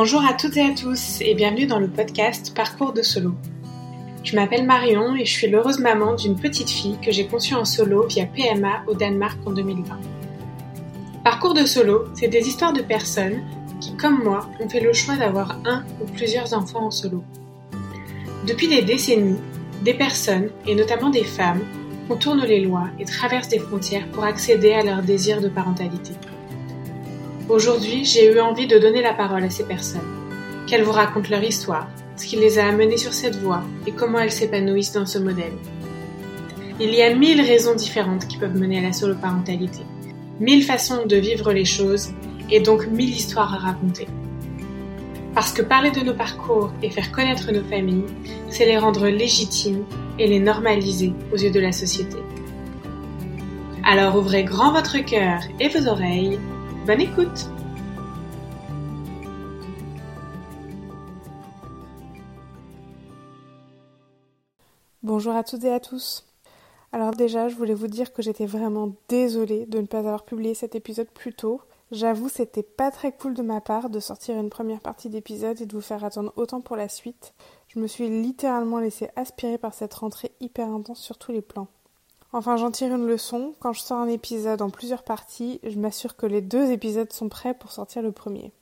Bonjour à toutes et à tous et bienvenue dans le podcast Parcours de solo. Je m'appelle Marion et je suis l'heureuse maman d'une petite fille que j'ai conçue en solo via PMA au Danemark en 2020. Parcours de solo, c'est des histoires de personnes qui, comme moi, ont fait le choix d'avoir un ou plusieurs enfants en solo. Depuis des décennies, des personnes, et notamment des femmes, contournent les lois et traversent des frontières pour accéder à leur désir de parentalité. Aujourd'hui, j'ai eu envie de donner la parole à ces personnes, qu'elles vous racontent leur histoire, ce qui les a amenées sur cette voie et comment elles s'épanouissent dans ce modèle. Il y a mille raisons différentes qui peuvent mener à la solo-parentalité, mille façons de vivre les choses et donc mille histoires à raconter. Parce que parler de nos parcours et faire connaître nos familles, c'est les rendre légitimes et les normaliser aux yeux de la société. Alors ouvrez grand votre cœur et vos oreilles. Bonne écoute Bonjour à toutes et à tous. Alors déjà, je voulais vous dire que j'étais vraiment désolée de ne pas avoir publié cet épisode plus tôt. J'avoue, c'était pas très cool de ma part de sortir une première partie d'épisode et de vous faire attendre autant pour la suite. Je me suis littéralement laissée aspirer par cette rentrée hyper intense sur tous les plans. Enfin, j'en tire une leçon. Quand je sors un épisode en plusieurs parties, je m'assure que les deux épisodes sont prêts pour sortir le premier.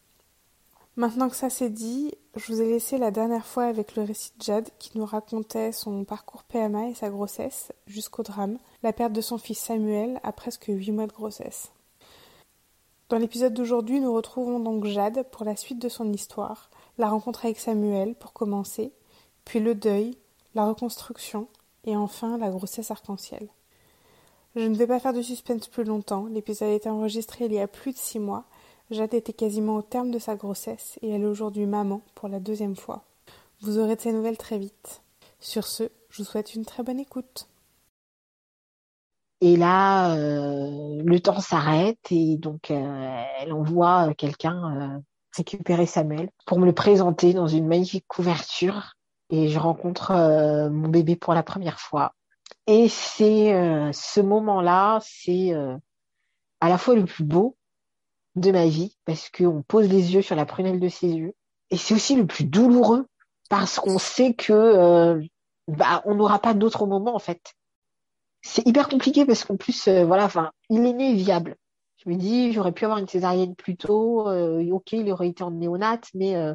Maintenant que ça c'est dit, je vous ai laissé la dernière fois avec le récit de Jade qui nous racontait son parcours PMA et sa grossesse jusqu'au drame, la perte de son fils Samuel à presque huit mois de grossesse. Dans l'épisode d'aujourd'hui, nous retrouvons donc Jade pour la suite de son histoire, la rencontre avec Samuel pour commencer, puis le deuil, la reconstruction et enfin la grossesse arc-en-ciel. Je ne vais pas faire de suspense plus longtemps, l'épisode a été enregistré il y a plus de six mois, Jade était quasiment au terme de sa grossesse et elle est aujourd'hui maman pour la deuxième fois. Vous aurez de ces nouvelles très vite. Sur ce, je vous souhaite une très bonne écoute. Et là, euh, le temps s'arrête et donc euh, elle envoie quelqu'un euh, récupérer Samuel pour me le présenter dans une magnifique couverture. Et je rencontre euh, mon bébé pour la première fois. Et c'est euh, ce moment-là, c'est euh, à la fois le plus beau de ma vie parce qu'on pose les yeux sur la prunelle de ses yeux. Et c'est aussi le plus douloureux parce qu'on sait que bah, on n'aura pas d'autre moment en fait c'est hyper compliqué parce qu'en plus, euh, voilà, enfin, il est né viable. Je me dis, j'aurais pu avoir une césarienne plus tôt. Euh, ok, il aurait été en néonate, mais euh,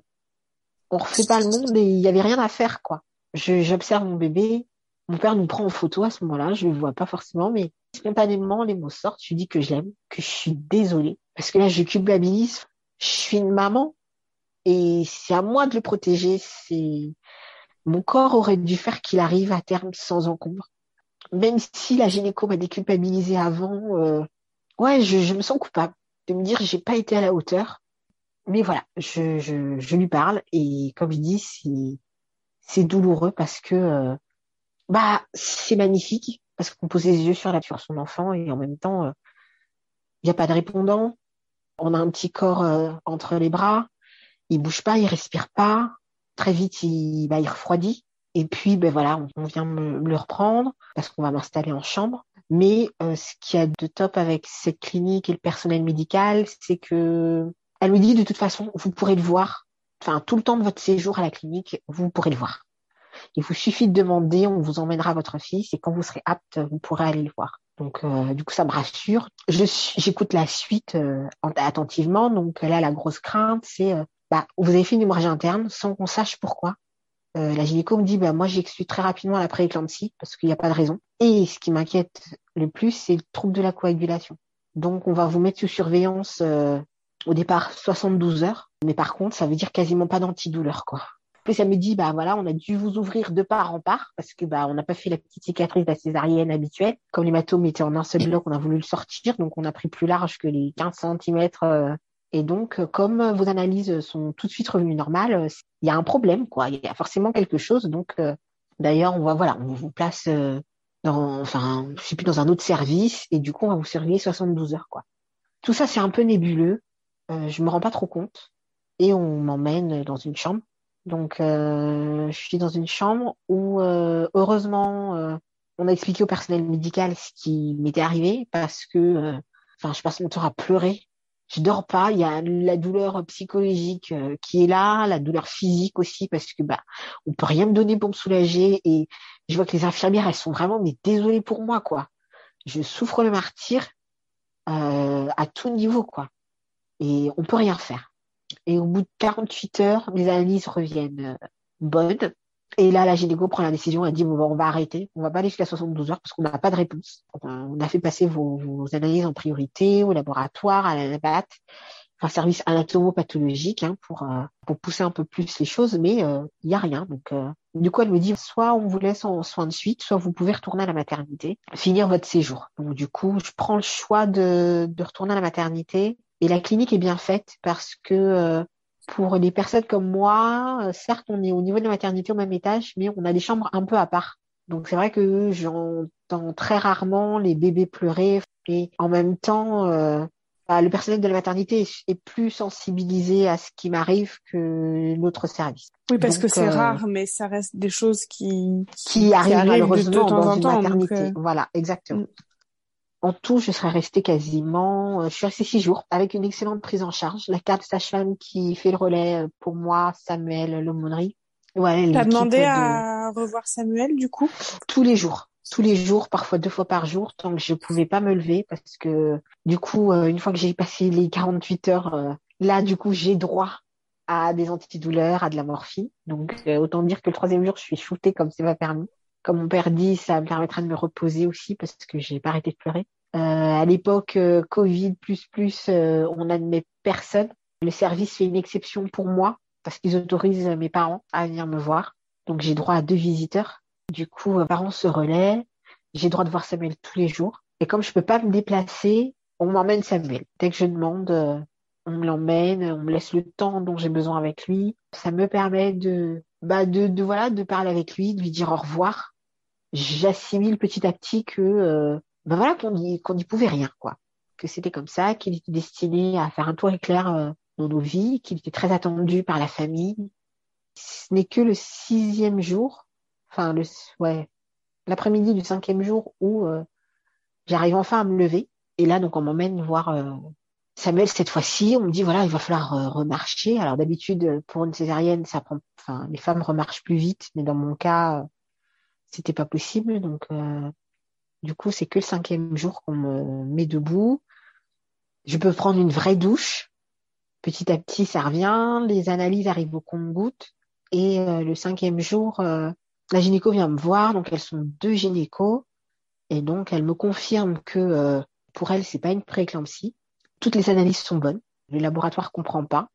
on refait pas le monde et il y avait rien à faire, quoi. J'observe mon bébé. Mon père nous prend en photo à ce moment-là. Je le vois pas forcément, mais spontanément, les mots sortent. Je lui dis que je l'aime, que je suis désolée. Parce que là, je culpabilise. Je suis une maman et c'est à moi de le protéger. C'est mon corps aurait dû faire qu'il arrive à terme sans encombre même si la gynéco m'a déculpabilisé avant, euh, ouais, je, je, me sens coupable de me dire j'ai pas été à la hauteur. Mais voilà, je, je, lui parle et comme je dis, c'est douloureux parce que euh, bah c'est magnifique parce qu'on pose les yeux sur la sur son enfant et en même temps il euh, n'y a pas de répondant. On a un petit corps euh, entre les bras, il bouge pas, il respire pas. Très vite, il, bah, il refroidit. Et puis, ben voilà, on, vient me, le reprendre parce qu'on va m'installer en chambre. Mais ce qu'il y a de top avec cette clinique et le personnel médical, c'est que elle me dit de toute façon, vous pourrez le voir. Enfin, tout le temps de votre séjour à la clinique, vous pourrez le voir. Il vous suffit de demander, on vous emmènera votre fils et quand vous serez apte, vous pourrez aller le voir. Donc, euh, du coup, ça me rassure. J'écoute la suite euh, attentivement. Donc là, la grosse crainte, c'est bah, vous avez fait une hémorragie interne sans qu'on sache pourquoi. Euh, la gynéco me dit bah moi j'exclus très rapidement la prééclampsie parce qu'il n'y a pas de raison. Et ce qui m'inquiète le plus, c'est le trouble de la coagulation. Donc on va vous mettre sous surveillance euh, au départ 72 heures, mais par contre ça veut dire quasiment pas d'antidouleur quoi. Puis ça me dit bah voilà on a dû vous ouvrir de part en part parce que bah on n'a pas fait la petite cicatrice de la césarienne habituelle. Comme l'hématome était en un seul bloc, on a voulu le sortir donc on a pris plus large que les 15 cm et donc, euh, comme vos analyses sont tout de suite revenues normales, euh, il y a un problème, quoi. Il y a forcément quelque chose. Donc, euh, d'ailleurs, on va, voilà, on vous place dans, enfin, je sais plus, dans un autre service, et du coup, on va vous surveiller 72 heures, quoi. Tout ça, c'est un peu nébuleux. Euh, je me rends pas trop compte. Et on m'emmène dans une chambre. Donc, je suis dans une chambre où, heureusement, on a expliqué au personnel médical ce qui m'était arrivé parce que, enfin, je passe mon temps à pleurer je dors pas. Il y a la douleur psychologique euh, qui est là, la douleur physique aussi parce que bah on peut rien me donner pour me soulager et je vois que les infirmières elles sont vraiment mais désolées pour moi quoi. Je souffre le martyr euh, à tout niveau quoi et on peut rien faire. Et au bout de 48 heures, mes analyses reviennent euh, bonnes. Et là, la gynéco prend la décision, elle dit, bon, on va arrêter, on va pas aller jusqu'à 72 heures parce qu'on n'a pas de réponse. On a fait passer vos, vos analyses en priorité au laboratoire, à la NABAT, un service anatomopathologique hein, pour, euh, pour pousser un peu plus les choses, mais il euh, n'y a rien. Donc, euh, du coup, elle me dit, soit on vous laisse en soins de suite, soit vous pouvez retourner à la maternité, finir votre séjour. Donc, du coup, je prends le choix de, de retourner à la maternité. Et la clinique est bien faite parce que pour les personnes comme moi, euh, certes, on est au niveau de la maternité au même étage, mais on a des chambres un peu à part. Donc c'est vrai que j'entends très rarement les bébés pleurer et en même temps, euh, bah, le personnel de la maternité est, plus sensibilisé à ce qui m'arrive que l'autre service. Oui, parce que c'est euh, rare, mais ça reste des choses qui qui, arrivent, malheureusement de temps dans en une temps, maternité. Voilà, exactement. En tout, je serais restée quasiment, euh, je suis restée six jours avec une excellente prise en charge. La carte sage-femme qui fait le relais euh, pour moi, Samuel l'aumônerie. Ouais, T'as demandé à revoir Samuel du coup? Tous les jours, tous les jours, parfois deux fois par jour, tant que je pouvais pas me lever parce que du coup, euh, une fois que j'ai passé les 48 heures, là du coup j'ai droit à des antidouleurs, à de la morphine. Donc autant dire que le troisième jour, je suis shootée comme c'est pas permis comme mon père dit, ça me permettra de me reposer aussi parce que j'ai pas arrêté de pleurer. Euh, à l'époque, euh, Covid plus plus, euh, on n'admet personne. Le service fait une exception pour moi parce qu'ils autorisent mes parents à venir me voir. Donc j'ai droit à deux visiteurs. Du coup, mes parents se relaient. J'ai droit de voir Samuel tous les jours. Et comme je peux pas me déplacer, on m'emmène Samuel. Dès que je demande, on me l'emmène, on me laisse le temps dont j'ai besoin avec lui. Ça me permet de, bah de, de voilà, de parler avec lui, de lui dire au revoir j'assimile petit à petit que euh, ben voilà qu'on n'y n'y pouvait rien quoi. Que c'était comme ça qu'il était destiné à faire un tour éclair euh, dans nos vies qu'il était très attendu par la famille. Ce n'est que le sixième jour enfin le ouais l'après-midi du cinquième jour où euh, j'arrive enfin à me lever. Et là donc on m'emmène voir euh, Samuel cette fois-ci. On me dit voilà il va falloir remarcher. Alors d'habitude pour une césarienne ça prend enfin les femmes remarchent plus vite. Mais dans mon cas c'était pas possible. Donc, euh, du coup, c'est que le cinquième jour qu'on me met debout. Je peux prendre une vraie douche. Petit à petit, ça revient. Les analyses arrivent au compte-gouttes. Et euh, le cinquième jour, euh, la gynéco vient me voir. Donc, elles sont deux gynécos. Et donc, elle me confirme que pour elle, c'est pas une prééclampsie. Toutes les analyses sont bonnes. Le laboratoire comprend pas.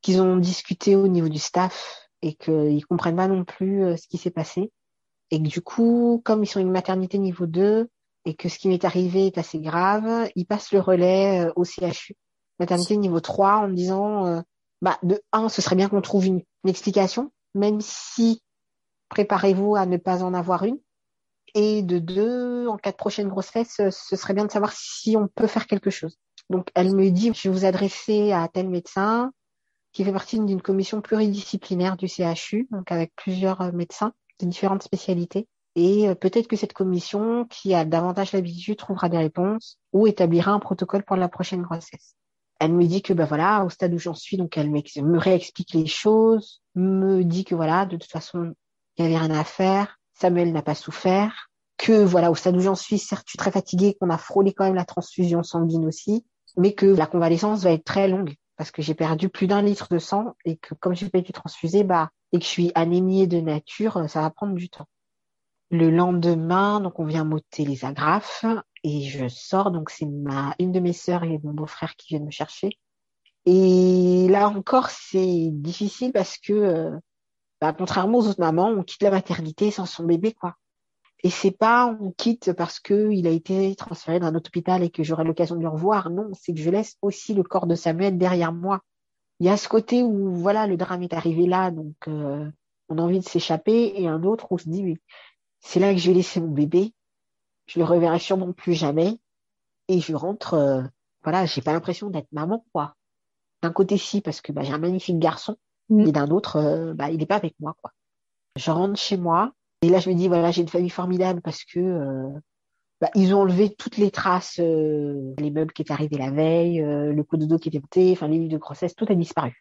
Qu'ils ont discuté au niveau du staff et qu'ils comprennent pas non plus ce qui s'est passé et que du coup, comme ils sont une maternité niveau 2 et que ce qui m'est arrivé est assez grave, ils passent le relais euh, au CHU, maternité niveau 3, en me disant, euh, bah, de un, ce serait bien qu'on trouve une, explication, même si préparez-vous à ne pas en avoir une. Et de deux, en cas de prochaine grossesse, ce serait bien de savoir si on peut faire quelque chose. Donc, elle me dit, je vais vous adresser à tel médecin qui fait partie d'une commission pluridisciplinaire du CHU, donc avec plusieurs euh, médecins de différentes spécialités. Et euh, peut-être que cette commission, qui a davantage l'habitude, trouvera des réponses ou établira un protocole pour la prochaine grossesse. Elle me dit que bah voilà, au stade où j'en suis, donc elle me réexplique les choses, me dit que voilà, de toute façon, il n'y avait rien à faire, Samuel n'a pas souffert, que voilà, au stade où j'en suis, certes, je suis très fatiguée, qu'on a frôlé quand même la transfusion sanguine aussi, mais que la convalescence va être très longue parce que j'ai perdu plus d'un litre de sang et que comme j'ai pas été transfusée, bah et que je suis anémiée de nature, euh, ça va prendre du temps. Le lendemain, donc on vient m'ôter les agrafes et je sors. Donc c'est ma une de mes sœurs et mon beau-frère qui viennent me chercher. Et là encore, c'est difficile parce que, euh, bah, contrairement aux autres mamans, on quitte la maternité sans son bébé, quoi. Et c'est pas on quitte parce que il a été transféré dans un autre hôpital et que j'aurai l'occasion de le revoir. Non, c'est que je laisse aussi le corps de Samuel derrière moi il y a ce côté où voilà le drame est arrivé là, donc euh, on a envie de s'échapper, et un autre où on se dit oui, c'est là que je vais laisser mon bébé, je le reverrai sûrement plus jamais, et je rentre, euh, voilà, j'ai pas l'impression d'être maman quoi. D'un côté si parce que bah, j'ai un magnifique garçon, mm. et d'un autre, euh, bah, il n'est pas avec moi quoi. Je rentre chez moi, et là je me dis voilà j'ai une famille formidable parce que bah, ils ont enlevé toutes les traces, euh, les meubles qui étaient arrivés la veille, euh, le coup de dos qui était monté, enfin les livres de grossesse, tout a disparu.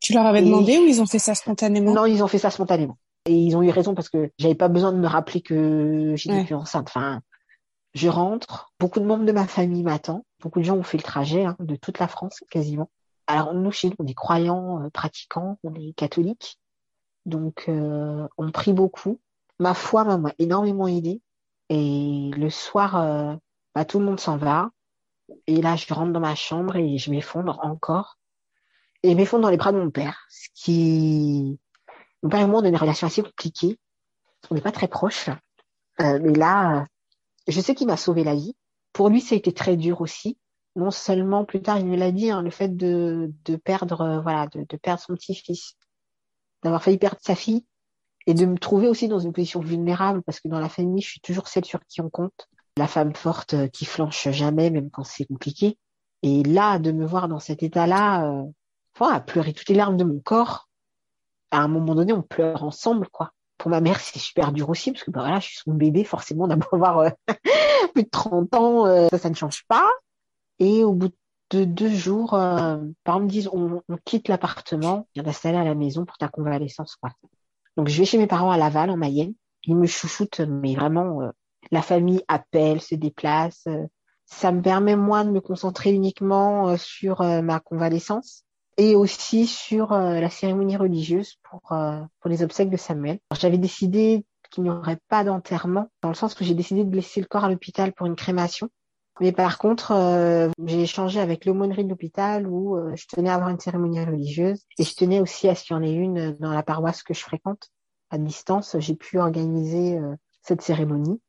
Tu leur avais Et- demandé ou ils ont fait ça spontanément? Non, ils ont fait ça spontanément. Et ils ont eu raison parce que j'avais pas besoin de me rappeler que j'étais Ouais. plus enceinte. Enfin, je rentre, beaucoup de membres de ma famille m'attendent. Beaucoup de gens ont fait le trajet hein, de toute la France quasiment. Alors nous, chez nous, on est croyants, euh, pratiquants, on est catholiques. Donc, euh, on prie beaucoup. Ma foi m'a énormément aidée. Et le soir, euh, bah, tout le monde s'en va. Et là, je rentre dans ma chambre et je m'effondre encore. Et m'effondre dans les bras de mon père. Ce qui... Mon père et moi, on a une relation assez compliquée. On n'est pas très proches. Euh, mais là, je sais qu'il m'a sauvé la vie. Pour lui, ça a été très dur aussi. Non seulement, plus tard, il me l'a dit, hein, le fait de, de perdre, euh, voilà, de, de perdre son petit-fils, d'avoir failli perdre sa fille, et de me trouver aussi dans une position vulnérable, parce que dans la famille, je suis toujours celle sur qui on compte. La femme forte euh, qui flanche jamais, même quand c'est compliqué. Et là, de me voir dans cet état-là, euh, à pleurer toutes les larmes de mon corps, à un moment donné, on pleure ensemble, quoi. Pour ma mère, c'est super dur aussi, parce que bah, voilà, je suis son bébé, forcément, d'avoir euh, plus de 30 ans, euh, ça, ne change pas. Et au bout de deux jours, par me disent, on, on quitte l'appartement, on vient d'installer à la maison pour ta convalescence, quoi. Donc, je vais chez mes parents à Laval, en Mayenne. Ils me chouchoutent, mais vraiment, euh, la famille appelle, se déplace. euh, ça me permet, moi, de me concentrer uniquement euh, sur euh, ma convalescence et aussi sur euh, la cérémonie religieuse pour, euh, pour les obsèques de Samuel. J'avais décidé qu'il n'y aurait pas d'enterrement, dans le sens que j'ai décidé de laisser le corps à l'hôpital pour une crémation. Mais par contre, euh, j'ai échangé avec l'aumônerie de l'hôpital où euh, je tenais à avoir une cérémonie religieuse et je tenais aussi à ce qu'il y en ait une dans la paroisse que je fréquente. À distance, j'ai pu organiser euh, cette cérémonie.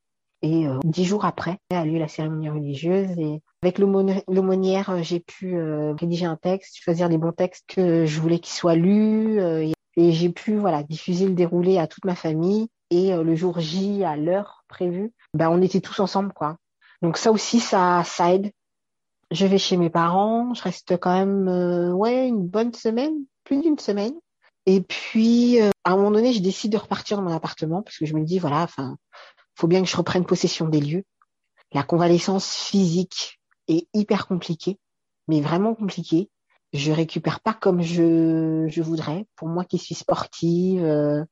Et euh, dix jours après, a lieu la cérémonie religieuse. Et avec l'aumônière, euh, j'ai pu euh, rédiger un texte, choisir les bons textes que je voulais qu'ils soient lus. euh, et j'ai pu voilà diffuser le déroulé à toute ma famille. Et euh, le jour J, à l'heure prévue, ben, on était tous ensemble. quoi. Donc ça aussi, ça, ça aide. Je vais chez mes parents, je reste quand même euh, ouais une bonne semaine, plus d'une semaine. Et puis euh, à un moment donné, je décide de repartir dans mon appartement parce que je me dis voilà, enfin, faut bien que je reprenne possession des lieux. La convalescence physique est hyper compliquée, mais vraiment compliquée. Je récupère pas comme je, je voudrais. Pour moi qui suis sportive, euh,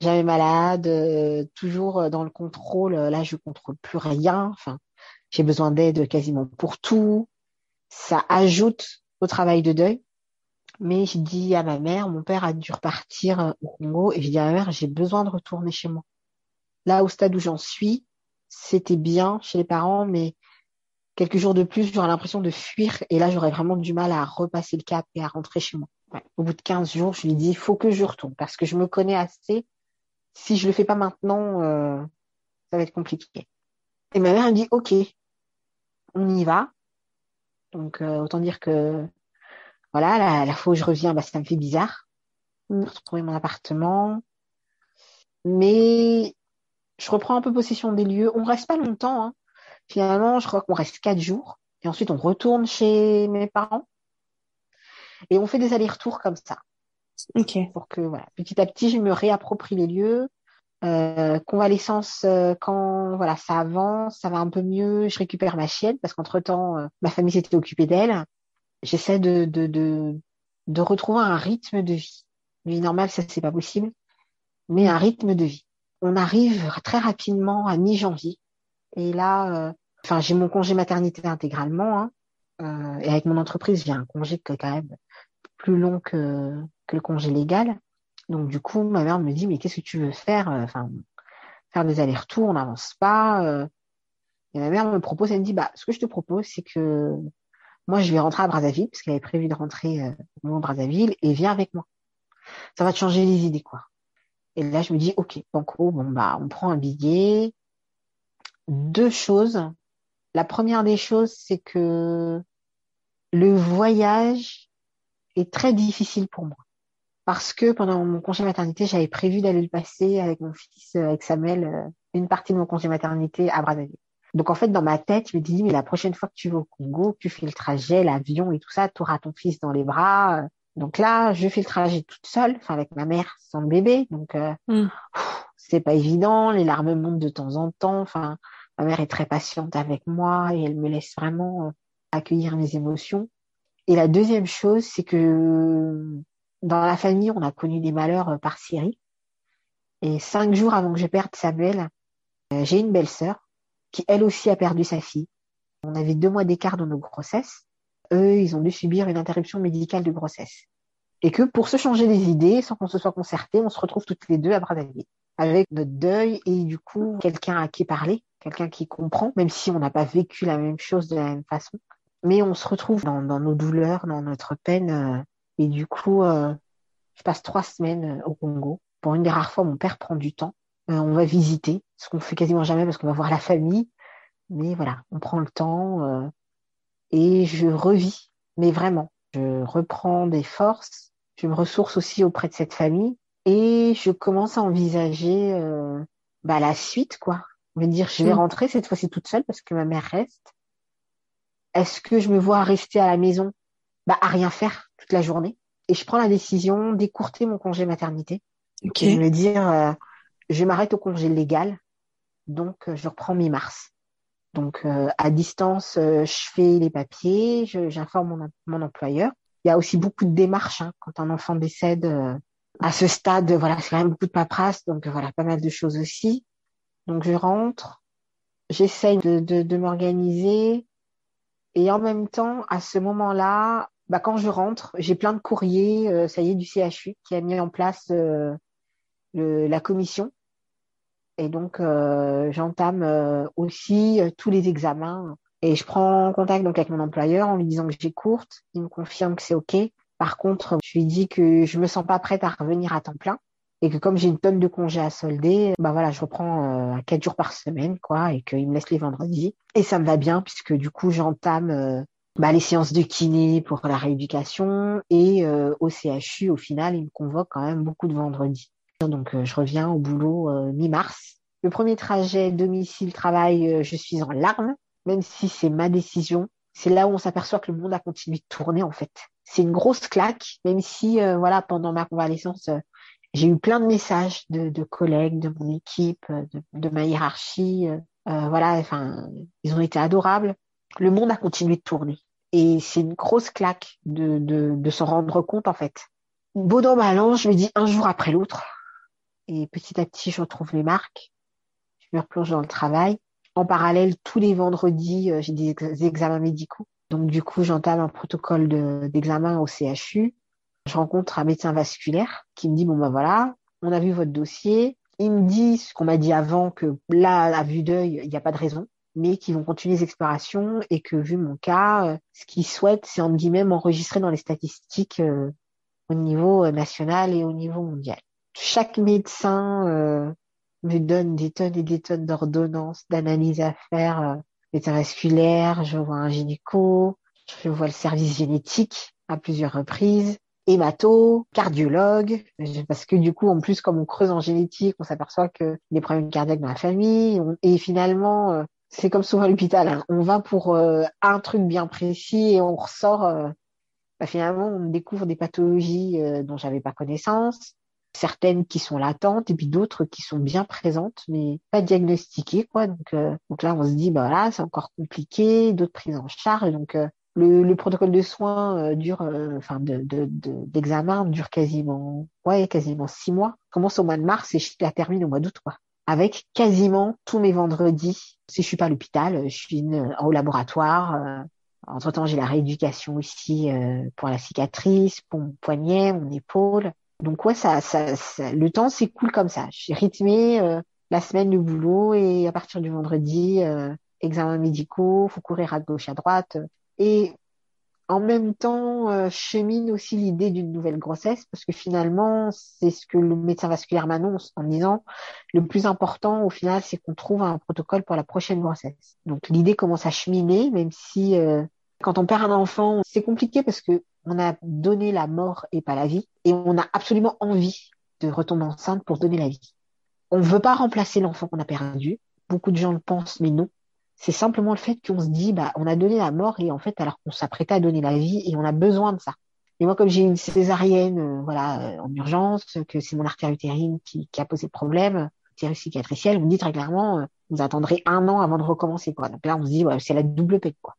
jamais malade, euh, toujours dans le contrôle. Là, je contrôle plus rien. Enfin, j'ai besoin d'aide quasiment pour tout. Ça ajoute au travail de deuil. Mais je dis à ma mère, mon père a dû repartir euh, au Congo, et je dis à ma mère, j'ai besoin de retourner chez moi. Là, au stade où j'en suis, c'était bien chez les parents, mais quelques jours de plus, j'aurais l'impression de fuir, et là, j'aurais vraiment du mal à repasser le cap et à rentrer chez moi. Ouais. Au bout de 15 jours, je lui dis, il faut que je retourne, parce que je me connais assez. Si je le fais pas maintenant, euh, ça va être compliqué. Et ma mère elle me dit, OK, on y va. Donc, euh, autant dire que, voilà, la, la fois où je reviens, bah, ça me fait bizarre de retrouver mon appartement. Mais je reprends un peu possession des lieux. On reste pas longtemps. Hein. Finalement, je crois qu'on reste quatre jours. Et ensuite, on retourne chez mes parents. Et on fait des allers-retours comme ça. Ok. Pour que, voilà, petit à petit, je me réapproprie les lieux. Euh, convalescence euh, quand voilà ça avance, ça va un peu mieux, je récupère ma chienne parce qu'entre temps euh, ma famille s'était occupée d'elle. J'essaie de, de de de retrouver un rythme de vie. Vie normale, ça c'est pas possible, mais un rythme de vie. On arrive très rapidement à mi-janvier et là, euh, enfin j'ai mon congé maternité intégralement hein, euh, et avec mon entreprise j'ai un congé quand même plus long que que le congé légal. Donc du coup, ma mère me dit mais qu'est-ce que tu veux faire Enfin, faire des allers-retours, on n'avance pas. euh. Et ma mère me propose, elle me dit bah ce que je te propose, c'est que moi je vais rentrer à Brazzaville parce qu'elle avait prévu de rentrer euh, à Brazzaville et viens avec moi. Ça va te changer les idées quoi. Et là je me dis ok, banco, bon bah on prend un billet. Deux choses. La première des choses, c'est que le voyage est très difficile pour moi parce que pendant mon congé maternité, j'avais prévu d'aller le passer avec mon fils, euh, avec Samuel, euh, une partie de mon congé maternité à Brazzaville. Donc en fait, dans ma tête, je me dis, mais la prochaine fois que tu vas au Congo, tu fais le trajet, l'avion et tout ça, tu auras ton fils dans les bras. Donc là, je fais le trajet toute seule, enfin avec ma mère sans le bébé. Donc euh, Mm. c'est pas évident, les larmes montent de temps en temps. Enfin, Ma mère est très patiente avec moi et elle me laisse vraiment euh, accueillir mes émotions. Et la deuxième chose, c'est que dans la famille, on a connu des malheurs euh, par série. Et cinq jours avant que je perde Samuel, euh, j'ai une belle-sœur qui elle aussi a perdu sa fille. On avait deux mois d'écart dans nos grossesses. Eux, ils ont dû subir une interruption médicale de grossesse. Et que pour se changer les idées, sans qu'on se soit concerté, on se retrouve toutes les deux à Brazzaville avec notre deuil et du coup quelqu'un à qui parler, quelqu'un qui comprend, même si on n'a pas vécu la même chose de la même façon. Mais on se retrouve dans, nos douleurs, dans notre peine. Euh, et du coup, euh, je passe trois semaines au Congo. Pour une des rares fois, mon père prend du temps. Euh, on va visiter, ce qu'on fait quasiment jamais parce qu'on va voir la famille. Mais voilà, on prend le temps et je revis. Mais vraiment, je reprends des forces. Je me ressource aussi auprès de cette famille et je commence à envisager euh, bah, la suite, quoi. Je veux dire, je vais mm. rentrer cette fois-ci toute seule parce que ma mère reste. Est-ce que je me vois rester à la maison, bah, à rien faire toute la journée Et je prends la décision d'écourter mon congé maternité. Okay. Et de me dire, euh, je m'arrête au congé légal, donc euh, je reprends mi-mars. Donc à distance, je fais les papiers, j'informe mon, mon, employeur. Il y a aussi beaucoup de démarches hein, quand un enfant décède à ce stade, voilà, c'est quand même beaucoup de paperasse, donc voilà, pas mal de choses aussi. Donc je rentre, j'essaye de, de, de m'organiser, et en même temps, à ce moment-là, bah, quand je rentre, j'ai plein de courriers, euh, ça y est, du CHU qui a mis en place euh, le, la commission. Et donc, euh, j'entame aussi tous les examens. Et je prends contact donc avec mon employeur en lui disant que j'ai courte. Il me confirme que c'est OK. Par contre, je lui dis que je me sens pas prête à revenir à temps plein et que comme j'ai une tonne de congés à solder, bah voilà, je reprends euh, quatre jours par semaine, quoi, et qu'il me laisse les vendredis. Et ça me va bien puisque du coup, j'entame euh, bah, les séances de kiné pour la rééducation et euh, au CHU, au final, il me convoque quand même beaucoup de vendredis. Donc, je reviens au boulot mi-mars. Le premier trajet domicile-travail, je suis en larmes, même si c'est ma décision. C'est là où on s'aperçoit que le monde a continué de tourner en fait c'est une grosse claque, même si euh, voilà pendant ma convalescence, euh, j'ai eu plein de messages de, de collègues, de mon équipe, euh, de, de ma hiérarchie. voilà, enfin, ils ont été adorables. Le monde a continué de tourner. Et c'est une grosse claque de, de, de s'en rendre compte, en fait. Beau dans ma langue, je me dis un jour après l'autre. Et petit à petit, je retrouve les marques. Je me replonge dans le travail. En parallèle, tous les vendredis, j'ai des examens médicaux. Donc du coup, j'entame un protocole d'examen au CHU. Je rencontre un médecin vasculaire qui me dit bon ben voilà, on a vu votre dossier. Il me dit ce qu'on m'a dit avant que là, à vue d'œil, il n'y a pas de raison, mais qu'ils vont continuer les explorations et que vu mon cas, euh, ce qu'ils souhaitent, c'est en guillemets m'enregistrer dans les statistiques euh, au niveau euh, national et au niveau mondial. Chaque médecin me donne des tonnes et des tonnes d'ordonnances, d'analyses à faire médecin vasculaire, je vois un gynéco, je vois le service génétique à plusieurs reprises, hémato, cardiologue, parce que du coup, en plus, comme on creuse en génétique, on s'aperçoit que des problèmes cardiaques dans la famille, et finalement, c'est comme souvent à l'hôpital, hein. on va pour euh, un truc bien précis et on ressort, euh, bah, finalement, on découvre des pathologies dont j'avais pas connaissance, certaines qui sont latentes et puis d'autres qui sont bien présentes mais pas diagnostiquées quoi. Donc euh, donc là on se dit bah voilà c'est encore compliqué d'autres prises en charge. Donc euh, le, le, protocole de soins euh, dure enfin de d'examen de, dure quasiment ouais quasiment six mois. Commence au mois de mars et la termine au mois d'août quoi avec quasiment tous mes vendredis si je suis pas à l'hôpital je suis au laboratoire entre temps j'ai la rééducation ici pour la cicatrice pour mon poignet mon épaule donc ouais, ça, ça, le temps s'écoule comme ça. J'ai rythmé euh, la semaine du boulot et à partir du vendredi, euh, examens médicaux, faut courir à gauche, à droite. En même temps, euh, chemine aussi l'idée d'une nouvelle grossesse parce que finalement, c'est ce que le médecin vasculaire m'annonce en disant le plus important au final, c'est qu'on trouve un protocole pour la prochaine grossesse. Donc l'idée commence à cheminer, même si euh, quand on perd un enfant, c'est compliqué parce que on a donné la mort et pas la vie, et on a absolument envie de retomber enceinte pour donner la vie. On ne veut pas remplacer l'enfant qu'on a perdu. Beaucoup de gens le pensent, mais non. C'est simplement le fait qu'on se dit, bah, on a donné la mort et en fait, alors qu'on s'apprêtait à donner la vie et on a besoin de ça. Et moi, comme j'ai une césarienne, euh, voilà, euh, en urgence, que c'est mon artère utérine qui, a posé problème, bactéries cicatricielles, on me dit très clairement, vous attendrez un an avant de recommencer, quoi. Donc là, on se dit, c'est la double peine, quoi.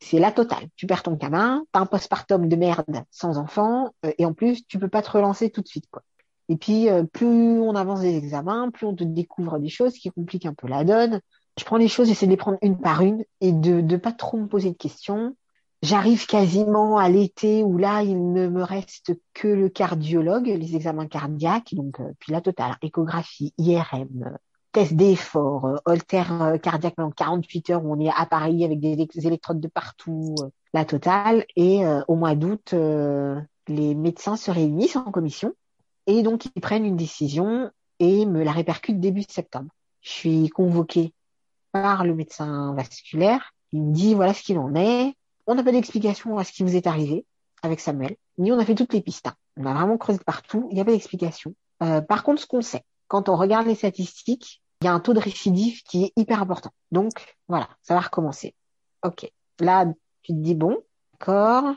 C'est la totale. Tu perds ton gamin, t'as un postpartum de merde sans enfant, et en plus, tu peux pas te relancer tout de suite, quoi. Et puis, plus on avance des examens, plus on te découvre des choses qui compliquent un peu la donne. Je prends les choses, j'essaie de les prendre une par une et de ne pas trop me poser de questions. J'arrive quasiment à l'été où là, il ne me reste que le cardiologue, les examens cardiaques, donc euh, puis la totale, échographie, IRM, test d'effort, euh, holter euh, cardiaque pendant 48 heures où on est à Paris avec des, électrodes de partout, la totale. Et au mois d'août, les médecins se réunissent en commission et donc ils prennent une décision et me la répercutent début septembre. Je suis convoquée par le médecin vasculaire. Il me dit voilà ce qu'il en est. On n'a pas d'explication à ce qui vous est arrivé avec Samuel, ni on a fait toutes les pistes. Hein. On a vraiment creusé partout, il n'y a pas d'explication. Euh, par contre, ce qu'on sait, quand on regarde les statistiques, il y a un taux de récidive qui est hyper important. Donc, voilà, ça va recommencer. Ok. Là, tu te dis, bon, d'accord.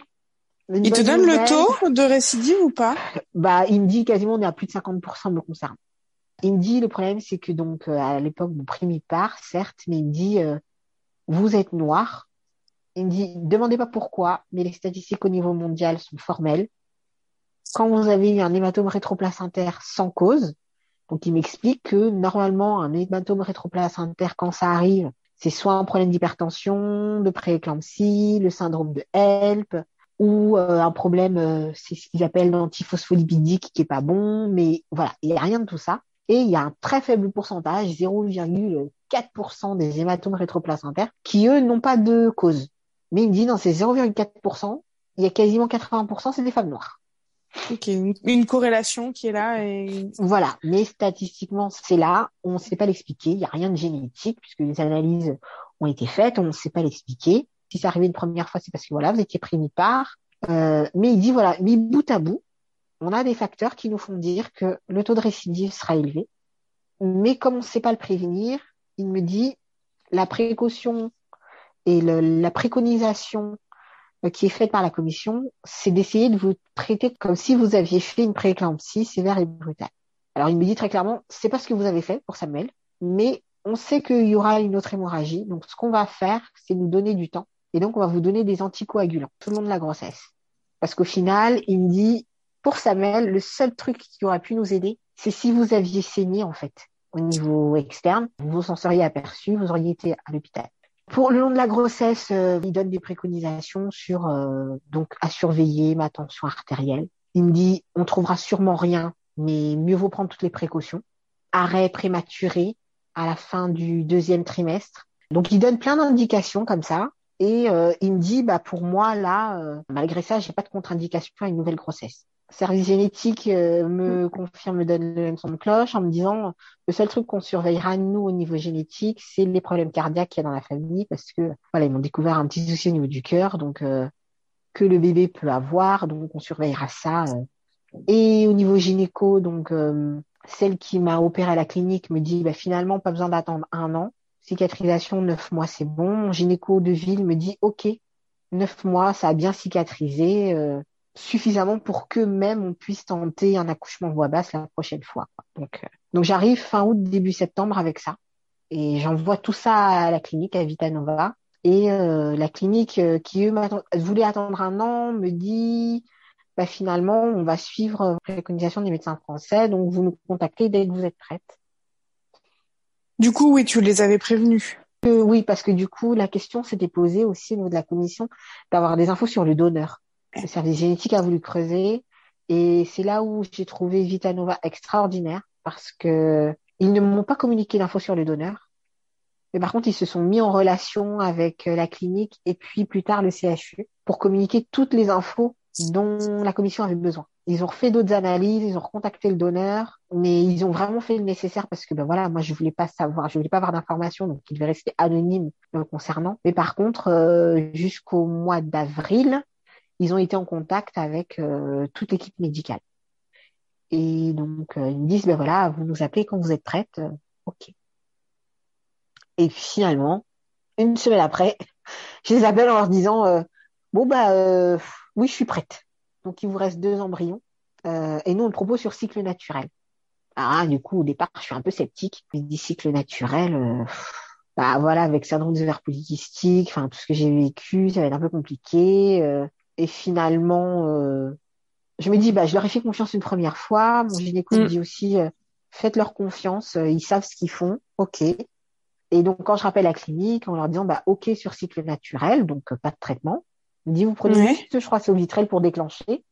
Il te donne le taux de récidive ou pas? Bah, il me dit quasiment on est à plus de 50% me concernant. Il me dit le problème c'est que donc euh, à l'époque mon prix part certes, mais il me dit vous êtes noir, il me dit, demandez pas pourquoi, mais les statistiques au niveau mondial sont formelles. Quand vous avez un hématome rétroplacentaire sans cause, donc il m'explique que normalement un hématome rétroplacentaire quand ça arrive, c'est soit un problème d'hypertension, de prééclampsie, le syndrome de HELP, ou euh, un problème, euh, c'est ce qu'ils appellent l'antiphospholipidique qui est pas bon, mais voilà, il n'y a rien de tout ça. Et il y a un très faible pourcentage, 0,4% des hématomes rétroplacentaires, qui eux n'ont pas de cause. Mais il me dit, dans ces 0,4%, il y a quasiment 80%, c'est des femmes noires. Ok, une, corrélation qui est là. Et... Voilà, mais statistiquement, c'est là. On ne sait pas l'expliquer. Il n'y a rien de génétique puisque les analyses ont été faites. On ne sait pas l'expliquer. Si c'est arrivé une première fois, c'est parce que voilà, vous étiez pris part. Euh, mais il dit voilà, mis bout à bout, on a des facteurs qui nous font dire que le taux de récidive sera élevé. Mais comme on ne sait pas le prévenir, il me dit la précaution et la préconisation euh, qui est faite par la commission, c'est d'essayer de vous traiter comme si vous aviez fait une prééclampsie sévère et brutale. Alors il me dit très clairement, c'est pas ce que vous avez fait pour Samuel, mais on sait qu'il y aura une autre hémorragie. Donc ce qu'on va faire, c'est nous donner du temps. Et donc on va vous donner des anticoagulants tout le long de la grossesse. Parce qu'au final, il me dit, pour Samuel, le seul truc qui aurait pu nous aider, c'est si vous aviez saigné en fait au niveau externe, vous en seriez aperçu, vous auriez été à l'hôpital. Pour le long de la grossesse, euh, il donne des préconisations sur euh, donc à surveiller ma tension artérielle. Il me dit on trouvera sûrement rien, mais mieux vaut prendre toutes les précautions. Arrêt prématuré à la fin du deuxième trimestre. Donc il donne plein d'indications comme ça. Et euh, il me dit bah pour moi là, malgré ça, j'ai pas de contre-indication à une nouvelle grossesse service génétique euh, me mm. confirme, me donne le même son de cloche en me disant le seul truc qu'on surveillera nous au niveau génétique, c'est les problèmes cardiaques qu'il y a dans la famille parce que voilà ils m'ont découvert un petit souci au niveau du cœur donc euh, que le bébé peut avoir donc on surveillera ça. Euh. Et au niveau gynéco donc celle qui m'a opéré à la clinique me dit bah, finalement pas besoin d'attendre un an cicatrisation neuf mois c'est bon. Mon gynéco de ville me dit ok neuf mois ça a bien cicatrisé suffisamment pour que même on puisse tenter un accouchement voix basse la prochaine fois. Donc, euh, donc j'arrive fin août, début septembre avec ça. Et j'envoie tout ça à la clinique, à Vitanova. Et euh, la clinique euh, qui, eux, voulait attendre un an, me dit, bah, finalement, on va suivre la préconisation des médecins français, donc vous nous contactez dès que vous êtes prête. Du coup, oui, tu les avais prévenus. oui, parce que du coup, la question s'était posée aussi au niveau de la commission d'avoir des infos sur le donneur le service génétique a voulu creuser et c'est là où j'ai trouvé Vitanova extraordinaire parce que ils ne m'ont pas communiqué d'infos sur le donneur. Mais par contre, ils se sont mis en relation avec la clinique et puis plus tard le CHU pour communiquer toutes les infos dont la commission avait besoin. Ils ont refait d'autres analyses, ils ont recontacté le donneur, mais ils ont vraiment fait le nécessaire parce que ben voilà, moi je voulais pas savoir, je voulais pas avoir d'informations, donc il devait rester anonyme me concernant. Mais par contre, euh, jusqu'au mois d'avril, ils ont été en contact avec euh, toute l'équipe médicale. Et donc, euh, ils me disent, ben voilà, vous nous appelez quand vous êtes prête. Euh, ok. Et puis finalement, une semaine après, je les appelle en leur disant, bon, bah oui, je suis prête. Donc, il vous reste deux embryons. et nous, on le propose sur cycle naturel. Ah, du coup, au départ, je suis un peu sceptique. Des cycles naturels, euh, bah voilà, avec syndrome des ovaires polykystiques, enfin tout ce que j'ai vécu, ça va être un peu compliqué. euh, et finalement, euh, je me dis, bah je leur ai fait confiance une première fois. Mon gynéco me Mm. dit aussi, euh, faites-leur confiance, euh, ils savent ce qu'ils font, ok. Et donc quand je rappelle la clinique, en leur disant, bah ok sur cycle naturel, donc euh, pas de traitement. Il me dit, vous prenez Ouais. juste, je crois, Sovitrel pour déclencher.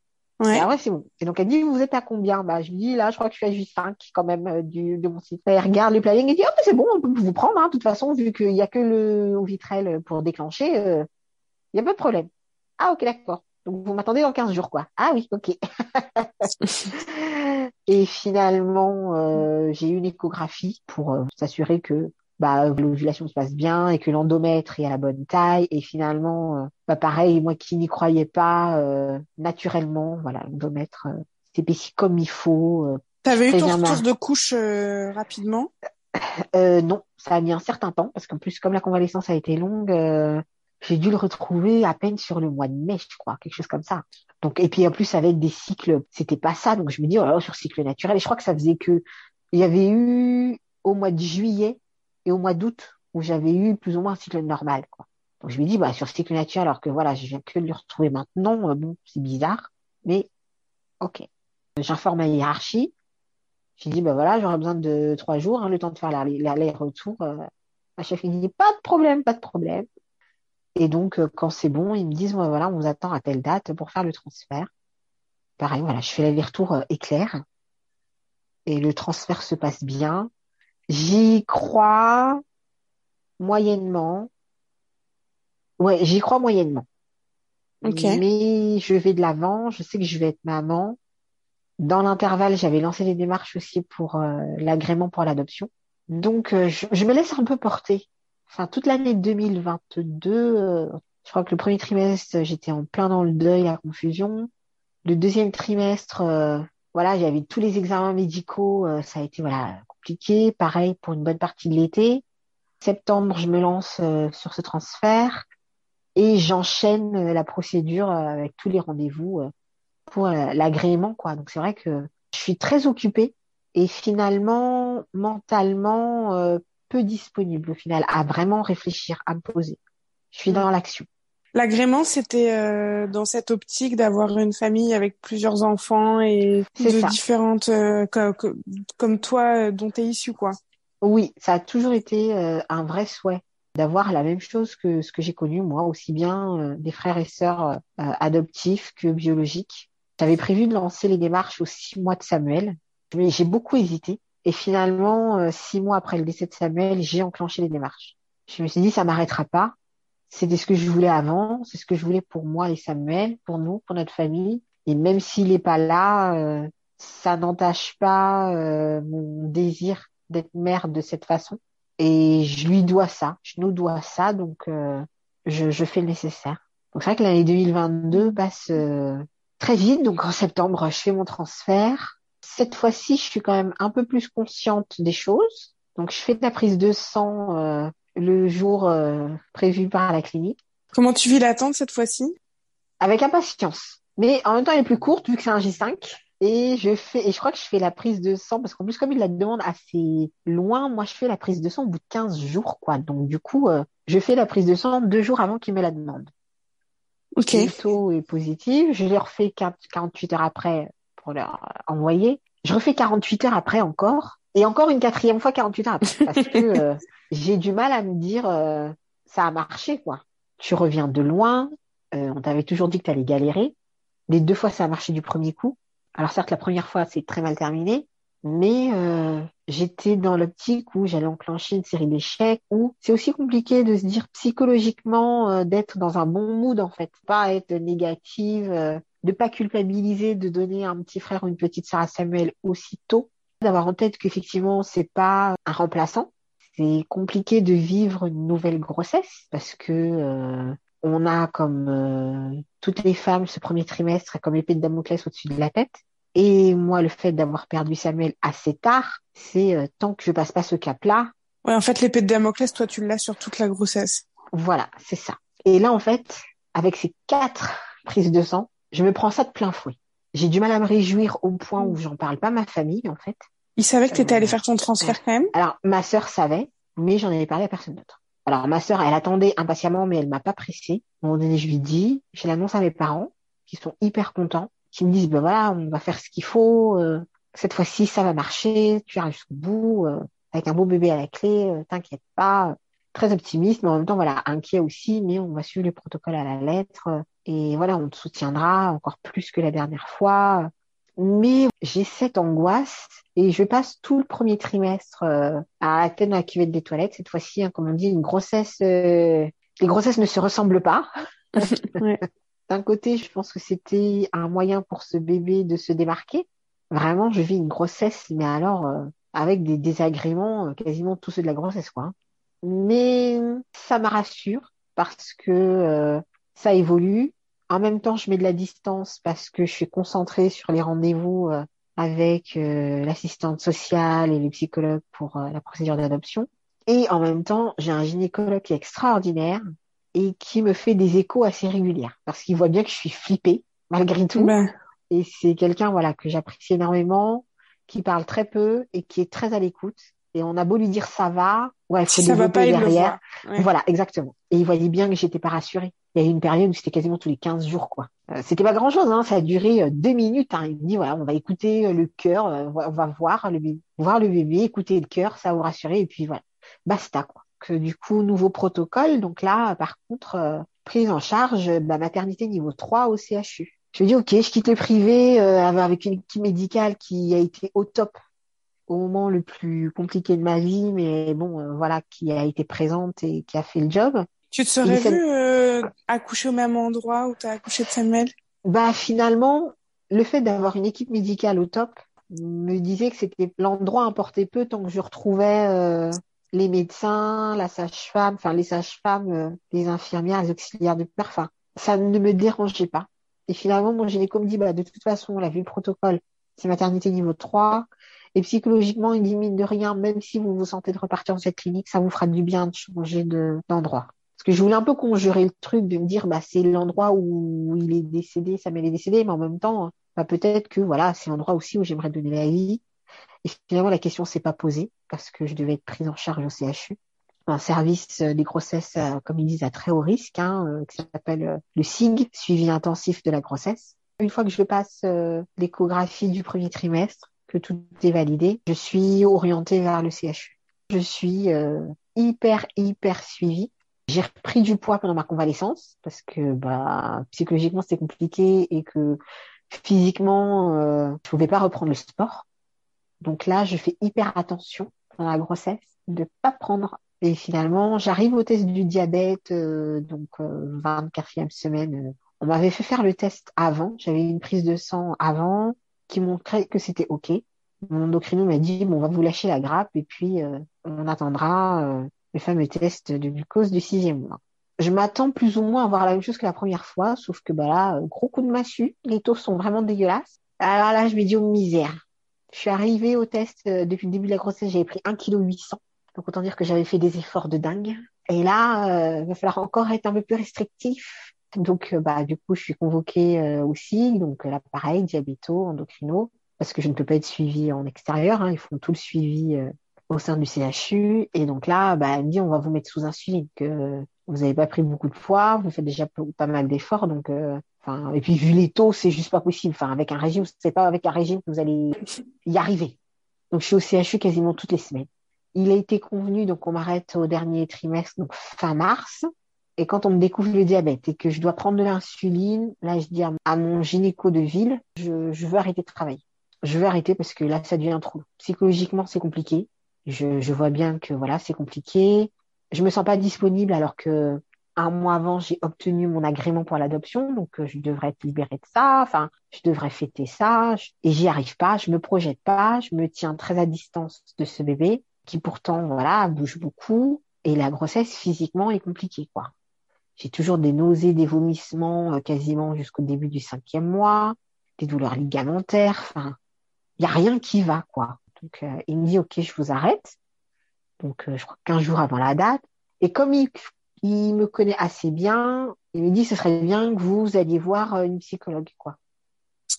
Ouais. Ah ouais, c'est bon. Et donc elle dit, vous êtes à combien? Bah, je lui dis, là, je crois que je suis à J5 quand même euh, du, de mon site. Elle regarde le planning et dit, oh, bah, c'est bon, on peut vous prendre, hein. De toute façon, vu qu'il y a que le Ovitrel pour déclencher, euh, il y a pas de problème. Ah, ok, d'accord. Donc vous m'attendez dans 15 jours, quoi. Ah oui, ok. Et finalement, euh, j'ai eu une échographie pour euh, s'assurer que bah, l'ovulation se passe bien et que l'endomètre est à la bonne taille. Et finalement, euh, bah, pareil, moi qui n'y croyais pas, euh, naturellement, voilà, l'endomètre s'épaissit comme il faut. T'avais eu ton retour de couche euh, rapidement? Euh, non, ça a mis un certain temps parce qu'en plus, comme la convalescence a été longue, euh, j'ai dû le retrouver à peine sur le mois de mai, je crois, quelque chose comme ça. Donc, et puis en plus avec des cycles, c'était pas ça. Donc je me dis, oh là sur cycle naturel. Et je crois que ça faisait que il y avait eu au mois de juillet et au mois d'août où j'avais eu plus ou moins un cycle normal, quoi. Donc je me dis, bah sur cycle naturel, alors que voilà, je viens que de le retrouver maintenant, euh, bon, c'est bizarre, mais ok. J'informe ma hiérarchie. J'ai dit, bah voilà, j'aurais besoin de trois jours, hein, le temps de faire l'aller- l'aller-retour. Euh, ma chef me dit, pas de problème, pas de problème. Et donc, euh, quand c'est bon, ils me disent, ouais, voilà, on vous attend à telle date pour faire le transfert. Pareil, voilà, je fais l'aller-retour euh, éclair. Et le transfert se passe bien. J'y crois moyennement. Ouais, j'y crois moyennement. Ok. Mais je vais de l'avant, je sais que je vais être maman. Dans l'intervalle, j'avais lancé les démarches aussi pour euh, l'agrément pour l'adoption. Donc, euh, je, je me laisse un peu porter. Enfin, toute l'année 2022, euh, je crois que le premier trimestre, j'étais en plein dans le deuil, la confusion. Le deuxième trimestre, euh, voilà, j'avais tous les examens médicaux, euh, ça a été voilà compliqué. Pareil pour une bonne partie de l'été. Septembre, je me lance sur ce transfert et j'enchaîne la procédure avec tous les rendez-vous pour l'agrément, quoi. Donc c'est vrai que je suis très occupée et finalement, mentalement, peu disponible au final à vraiment réfléchir, à me poser. Je suis dans l'action. L'agrément, c'était euh, dans cette optique d'avoir une famille avec plusieurs enfants et de ça. différentes, euh, co- co- comme toi, euh, dont t'es issu, quoi. Oui, ça a toujours été un vrai souhait d'avoir la même chose que ce que j'ai connu moi, aussi bien des frères et sœurs adoptifs que biologiques. J'avais prévu de lancer les démarches aux six mois de Samuel, mais j'ai beaucoup hésité. Et finalement, euh, six mois après le décès de Samuel, j'ai enclenché les démarches. Je me suis dit, ça m'arrêtera pas. C'était ce que je voulais avant, c'est ce que je voulais pour moi et Samuel, pour nous, pour notre famille. Et même s'il n'est pas là, euh, ça n'entache pas euh, mon désir d'être mère de cette façon. Et je lui dois ça, je nous dois ça, donc euh, je, je fais le nécessaire. Donc c'est vrai que l'année 2022 passe euh, très vite. Donc en septembre, je fais mon transfert. Cette fois-ci, je suis quand même un peu plus consciente des choses. Donc je fais de la prise de sang euh, le jour euh, prévu par la clinique Comment tu vis l'attente cette fois-ci? Avec impatience. Mais en même temps, elle est plus courte vu que c'est un J5. Et je fais, et je crois que je fais la prise de sang parce qu'en plus, comme il la demande assez loin, moi, je fais la prise de sang au bout de 15 jours, quoi. Donc, du coup, euh, je fais la prise de sang deux jours avant qu'il me la demande. Ok. Le taux est positif. Je les refais 4 48 heures après pour leur envoyer. Je refais 48 heures après encore. Et encore une quatrième fois 48 heures après. Parce que euh, j'ai du mal à me dire, euh, ça a marché, quoi. Tu reviens de loin. Euh, on t'avait toujours dit que tu allais galérer. Les deux fois, ça a marché du premier coup. Alors certes, la première fois, c'est très mal terminé, mais j'étais dans l'optique où j'allais enclencher une série d'échecs, où c'est aussi compliqué de se dire psychologiquement d'être dans un bon mood en fait, pas être négative, de pas culpabiliser de donner un petit frère ou une petite sœur à Samuel aussitôt, d'avoir en tête qu'effectivement c'est pas un remplaçant, c'est compliqué de vivre une nouvelle grossesse parce que euh, on a comme euh, toutes les femmes ce premier trimestre comme épée de Damoclès au-dessus de la tête. Et moi, le fait d'avoir perdu Samuel assez tard, c'est euh, tant que je passe pas ce cap-là, Ouais, en fait, l'épée de Damoclès, toi, tu l'as sur toute la grossesse. voilà, c'est ça. Et là, en fait, avec ces quatre prises de sang, je me prends ça de plein fouet. J'ai du mal à me réjouir au point où j'en parle pas à ma famille, en fait. Il savait que tu étais allée faire ton transfert quand même? Alors, ma sœur savait, mais j'en avais parlé à personne d'autre. Alors, ma sœur, elle attendait impatiemment, mais elle m'a pas pressée. À un moment donné, je lui dis, je l'annonce à mes parents, qui sont hyper contents, qui me disent, ben voilà, on va faire ce qu'il faut, euh, cette fois-ci, ça va marcher, tu arrives jusqu'au bout, euh, avec un beau bébé à la clé, euh, t'inquiète pas. Très optimiste, mais en même temps, voilà, inquiet aussi, mais on va suivre les protocoles à la lettre, et voilà, on te soutiendra encore plus que la dernière fois mais j'ai cette angoisse et je passe tout le premier trimestre euh, à tête dans la cuvette des toilettes. Cette fois-ci, hein, comme on dit, une grossesse, euh, les grossesses ne se ressemblent pas. D'un côté, je pense que c'était un moyen pour ce bébé de se démarquer. Vraiment, je vis une grossesse, mais alors euh, avec des désagréments, quasiment tous ceux de la grossesse, quoi. Mais ça me rassure parce que ça évolue. En même temps, je mets de la distance parce que je suis concentrée sur les rendez-vous euh, avec euh, l'assistante sociale et les psychologues pour euh, la procédure d'adoption. Et en même temps, j'ai un gynécologue qui est extraordinaire et qui me fait des échos assez réguliers parce qu'il voit bien que je suis flippée malgré tout. Ben. Et c'est quelqu'un voilà que j'apprécie énormément, qui parle très peu et qui est très à l'écoute. Et on a beau lui dire ça va, ouais, il faut ça va pas, derrière. Voilà, exactement. Et il voyait bien que j'étais pas rassurée il y a eu une période où c'était quasiment tous les 15 jours, quoi. Euh, c'était pas grand chose, hein, ça a duré euh, deux minutes. Hein. Il me dit voilà, on va écouter euh, le cœur, on va voir le bébé, voir le bébé, écouter le cœur, ça va vous rassurer, et puis voilà, basta quoi. Que du coup, nouveau protocole. Donc là, par contre, prise en charge, bah, maternité niveau 3 au CHU. Je me dis ok, je quitte le privé avec une équipe médicale qui a été au top au moment le plus compliqué de ma vie, mais bon, voilà, qui a été présente et qui a fait le job. Tu te serais vu euh, accoucher au même endroit où tu as accouché de Samuel? Bah finalement, le fait d'avoir une équipe médicale au top me disait que c'était l'endroit importait peu tant que je retrouvais euh, les médecins, la sage-femme, enfin les sages-femmes, euh, les infirmières, les auxiliaires de père. Enfin, ça ne me dérangeait pas. Et finalement, mon gynéco me dit, bah, de toute façon, on a vu le protocole, c'est maternité niveau 3. Et psychologiquement, dit, mine de rien, même si vous vous sentez de repartir dans cette clinique, ça vous fera du bien de changer d'endroit que je voulais un peu conjurer le truc de me dire bah c'est l'endroit où il est décédé, ça m'est décédé, mais en même temps, bah, peut-être que voilà, c'est l'endroit aussi où j'aimerais donner la vie. Et finalement, la question s'est pas posée parce que je devais être prise en charge au CHU. Un service des grossesses, euh, comme ils disent, à très haut risque, hein, euh, qui s'appelle euh, le SIG, suivi intensif de la grossesse. Une fois que je passe l'échographie du premier trimestre, que tout est validé, je suis orientée vers le CHU. Je suis hyper, hyper suivie. J'ai repris du poids pendant ma convalescence parce que bah, psychologiquement c'était compliqué et que physiquement euh, je pouvais pas reprendre le sport. Donc là, je fais hyper attention pendant la grossesse de pas prendre. Et finalement, j'arrive au test du diabète, euh, donc euh, 24e semaine. On m'avait fait faire le test avant. J'avais une prise de sang avant qui montrait que c'était OK. Mon endocrino m'a dit, bon, on va vous lâcher la grappe et puis euh, on attendra euh, le fameux test de glucose du sixième mois. Je m'attends plus ou moins à voir la même chose que la première fois, sauf que bah là, gros coup de massue, les taux sont vraiment dégueulasses. Alors là, je me dis, oh misère. Je suis arrivée au test euh, depuis le début de la grossesse, j'avais pris 1,8 kg. Donc autant dire que j'avais fait des efforts de dingue. Et là, euh, il va falloir encore être un peu plus restrictif. Donc euh, bah du coup, je suis convoquée aussi. Donc là, pareil, diabéto, endocrino, parce que je ne peux pas être suivie en extérieur. Hein, ils font tout le suivi au sein du CHU. Et donc là, bah, elle me dit, on va vous mettre sous insuline, que vous n'avez pas pris beaucoup de poids, vous faites déjà pas mal d'efforts. Donc, euh, enfin, et puis vu les taux, c'est juste pas possible. Enfin, avec un régime, c'est pas avec un régime que vous allez y arriver. Donc, je suis au CHU quasiment toutes les semaines. Il a été convenu, donc on m'arrête au dernier trimestre, donc fin mars. Et quand on me découvre le diabète et que je dois prendre de l'insuline, là, je dis à mon gynéco de ville, je, je veux arrêter de travailler. Je veux arrêter parce que là, ça devient trop. Psychologiquement, c'est compliqué. Je, je vois bien que voilà, c'est compliqué. Je me sens pas disponible alors que un mois avant, j'ai obtenu mon agrément pour l'adoption, donc euh, je devrais être libérée de ça. Enfin, je devrais fêter ça, et j'y arrive pas. Je me projette pas. Je me tiens très à distance de ce bébé qui pourtant voilà bouge beaucoup et la grossesse physiquement est compliquée quoi. J'ai toujours des nausées, des vomissements euh, quasiment jusqu'au début du cinquième mois, des douleurs ligamentaires. Enfin, il y a rien qui va quoi. Donc, euh, il me dit, OK, je vous arrête. Donc, euh, je crois 15 jours avant la date. Et comme il, me connaît assez bien, il me dit, ce serait bien que vous alliez voir euh, une psychologue, quoi.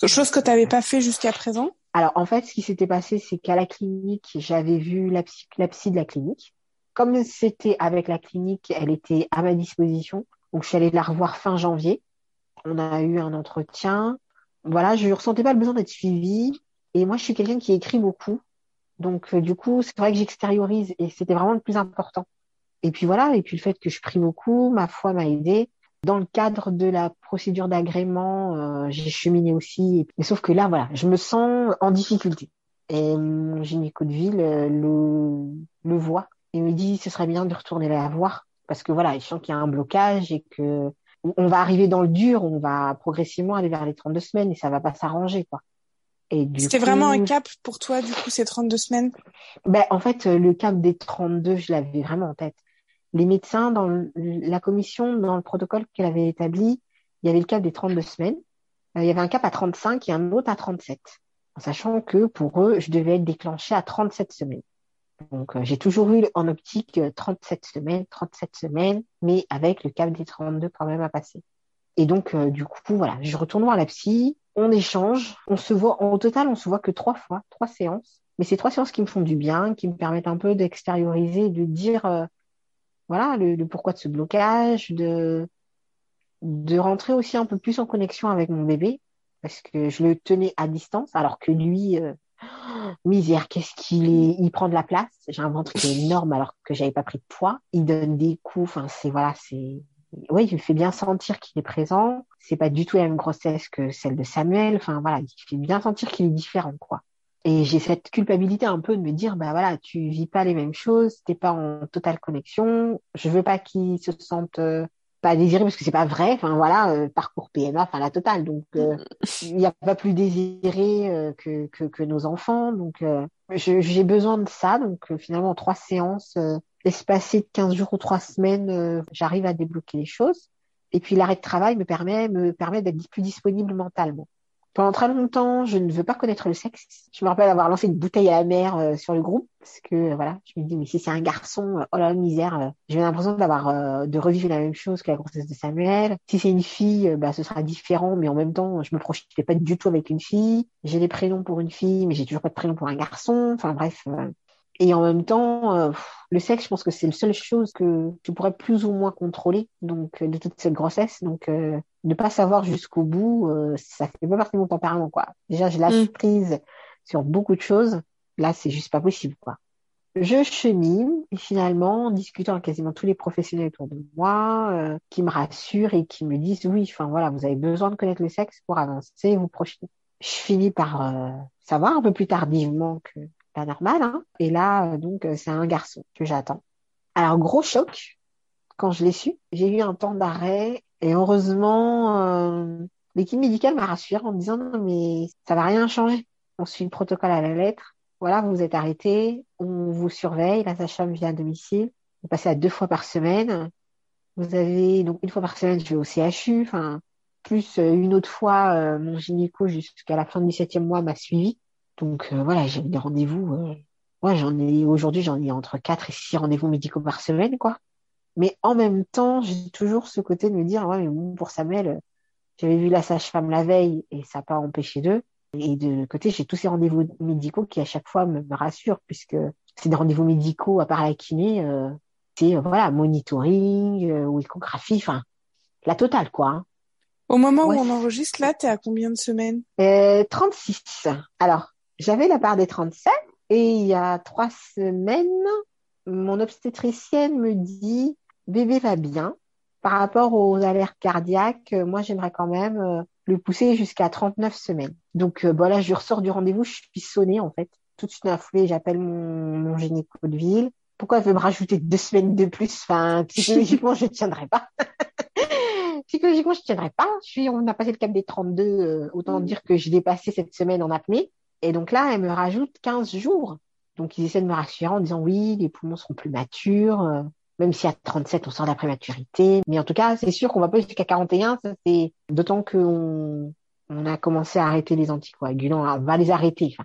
Chose que tu n'avais pas fait jusqu'à présent? Alors, en fait, ce qui s'était passé, c'est qu'à la clinique, j'avais vu la psy, la psy de la clinique. Comme c'était avec la clinique, elle était à ma disposition. Donc, je suis allée la revoir fin janvier. On a eu un entretien. Voilà, je ne ressentais pas le besoin d'être suivie. Et moi, je suis quelqu'un qui écrit beaucoup. Donc, euh, du coup, c'est vrai que j'extériorise et c'était vraiment le plus important. Et puis voilà, et puis le fait que je prie beaucoup, ma foi m'a aidé. Dans le cadre de la procédure d'agrément, euh, j'ai cheminé aussi. Mais sauf que là, voilà, je me sens en difficulté. Et mon gynéco de ville euh, le, le voit et me dit ce serait bien de retourner la voir parce que voilà, je sens qu'il y a un blocage et que on va arriver dans le dur, on va progressivement aller vers les 32 semaines et ça va pas s'arranger quoi. C'était vraiment un cap pour toi, du coup, ces 32 semaines? Ben, En fait, le cap des 32, je l'avais vraiment en tête. Les médecins, dans la commission, dans le protocole qu'elle avait établi, il y avait le cap des 32 semaines. Euh, il y avait un cap à 35 et un autre à 37. En sachant que pour eux, je devais être déclenchée à 37 semaines. Donc, euh, j'ai toujours eu en optique 37 euh, semaines, 37 semaines, mais avec le cap des 32 quand même à passer. Et donc, du coup, voilà, je retourne voir la psy, on échange, on se voit, en total, on se voit que trois fois, trois séances. Mais c'est trois séances qui me font du bien, qui me permettent un peu d'extérioriser, de dire, voilà, le, pourquoi de ce blocage, de, de rentrer aussi un peu plus en connexion avec mon bébé, parce que je le tenais à distance, alors que lui, euh, misère, qu'est-ce qu'il est, il prend de la place. J'ai un ventre qui est énorme alors que j'avais pas pris de poids. Il donne des coups, enfin c'est voilà, c'est, oui, il me fait bien sentir qu'il est présent. C'est pas du tout la même grossesse que celle de Samuel. Enfin voilà, il fait bien sentir qu'il est différent, quoi. Et j'ai cette culpabilité un peu de me dire, bah voilà, tu vis pas les mêmes choses, t'es pas en totale connexion. Je veux pas qu'ils se sentent euh, pas désirés parce que c'est pas vrai. Enfin voilà, euh, parcours PMA, enfin la totale. Donc euh, il n'y a pas plus désiré que, que, que nos enfants. Donc j'ai besoin de ça. Donc finalement trois séances espacées de 15 jours ou trois semaines, j'arrive à débloquer les choses. Et puis l'arrêt de travail me permet me permet d'être plus disponible mentalement. Pendant très longtemps, je ne veux pas connaître le sexe. Je me rappelle avoir lancé une bouteille à la mer euh, sur le groupe parce que euh, voilà, je me dis mais si c'est un garçon, euh, oh la misère, j'ai l'impression d'avoir de revivre la même chose que la grossesse de Samuel. Si c'est une fille, bah ce sera différent, mais en même temps, je me projetais pas du tout avec une fille. J'ai des prénoms pour une fille, mais j'ai toujours pas de prénom pour un garçon. Enfin bref, et en même temps, euh, le sexe, je pense que c'est la seule chose que tu pourrais plus ou moins contrôler donc euh, de toute cette grossesse. Donc, euh, ne pas savoir jusqu'au bout, euh, ça fait pas partie de mon tempérament, quoi. Déjà, j'ai la mm. prise sur beaucoup de choses. Là, c'est juste pas possible, quoi. Je chemine et finalement, en discutant avec quasiment tous les professionnels autour de moi, qui me rassurent et qui me disent oui, enfin voilà, vous avez besoin de connaître le sexe pour avancer, vous projeter. Je finis par savoir un peu plus tardivement que pas normal. Hein et là, euh, donc, euh, c'est un garçon que j'attends. Alors, gros choc, quand je l'ai su, j'ai eu un temps d'arrêt et heureusement, euh, l'équipe médicale m'a rassurée en me disant non, mais ça va rien changer. On suit le protocole à la lettre. Voilà, vous êtes arrêté, on vous surveille, la sage-femme vient à domicile. Vous passez à deux fois par semaine. Vous avez donc une fois par semaine, je vais au CHU, enfin plus une autre fois, mon gynéco jusqu'à la fin du 17e mois m'a suivi. Donc euh, voilà, j'ai des rendez-vous. Euh, ouais, j'en ai aujourd'hui, j'en ai entre 4 et 6 rendez-vous médicaux par semaine, quoi. Mais en même temps, j'ai toujours ce côté de me dire, ouais, mais bon, pour Samuel, euh, j'avais vu la sage-femme la veille et ça n'a pas empêché d'eux. Et de côté, j'ai tous ces rendez-vous médicaux qui à chaque fois me, rassurent, puisque c'est des rendez-vous médicaux à part la kiné, euh, c'est voilà, monitoring ou échographie, enfin, la totale, quoi. Hein. Au moment où on enregistre, là, t'es à combien de semaines? Euh, 36. Alors, j'avais la part des 37 et il y a trois semaines, mon obstétricienne me dit bébé va bien. Par rapport aux alertes cardiaques, euh, moi j'aimerais quand même euh, le pousser jusqu'à 39 semaines. Donc voilà, euh, je ressors du rendez-vous, je suis sonnée en fait. Tout de suite j'appelle mon, mon gynéco de ville. Pourquoi elle veut me rajouter deux semaines de plus? Enfin, psychologiquement, je ne tiendrai pas. psychologiquement, je ne tiendrai pas. Je suis, on a passé le cap des 32. autant dire que j'ai dépassé cette semaine en apnée. Et donc là, elle me rajoute 15 jours. Donc ils essaient de me rassurer en disant oui, les poumons seront plus matures, euh, même si à 37 on sort de la prématurité. Mais en tout cas, c'est sûr qu'on va pas jusqu'à 41. Ça c'est d'autant qu'on on a commencé à arrêter les anticoagulants. on va les arrêter. Enfin,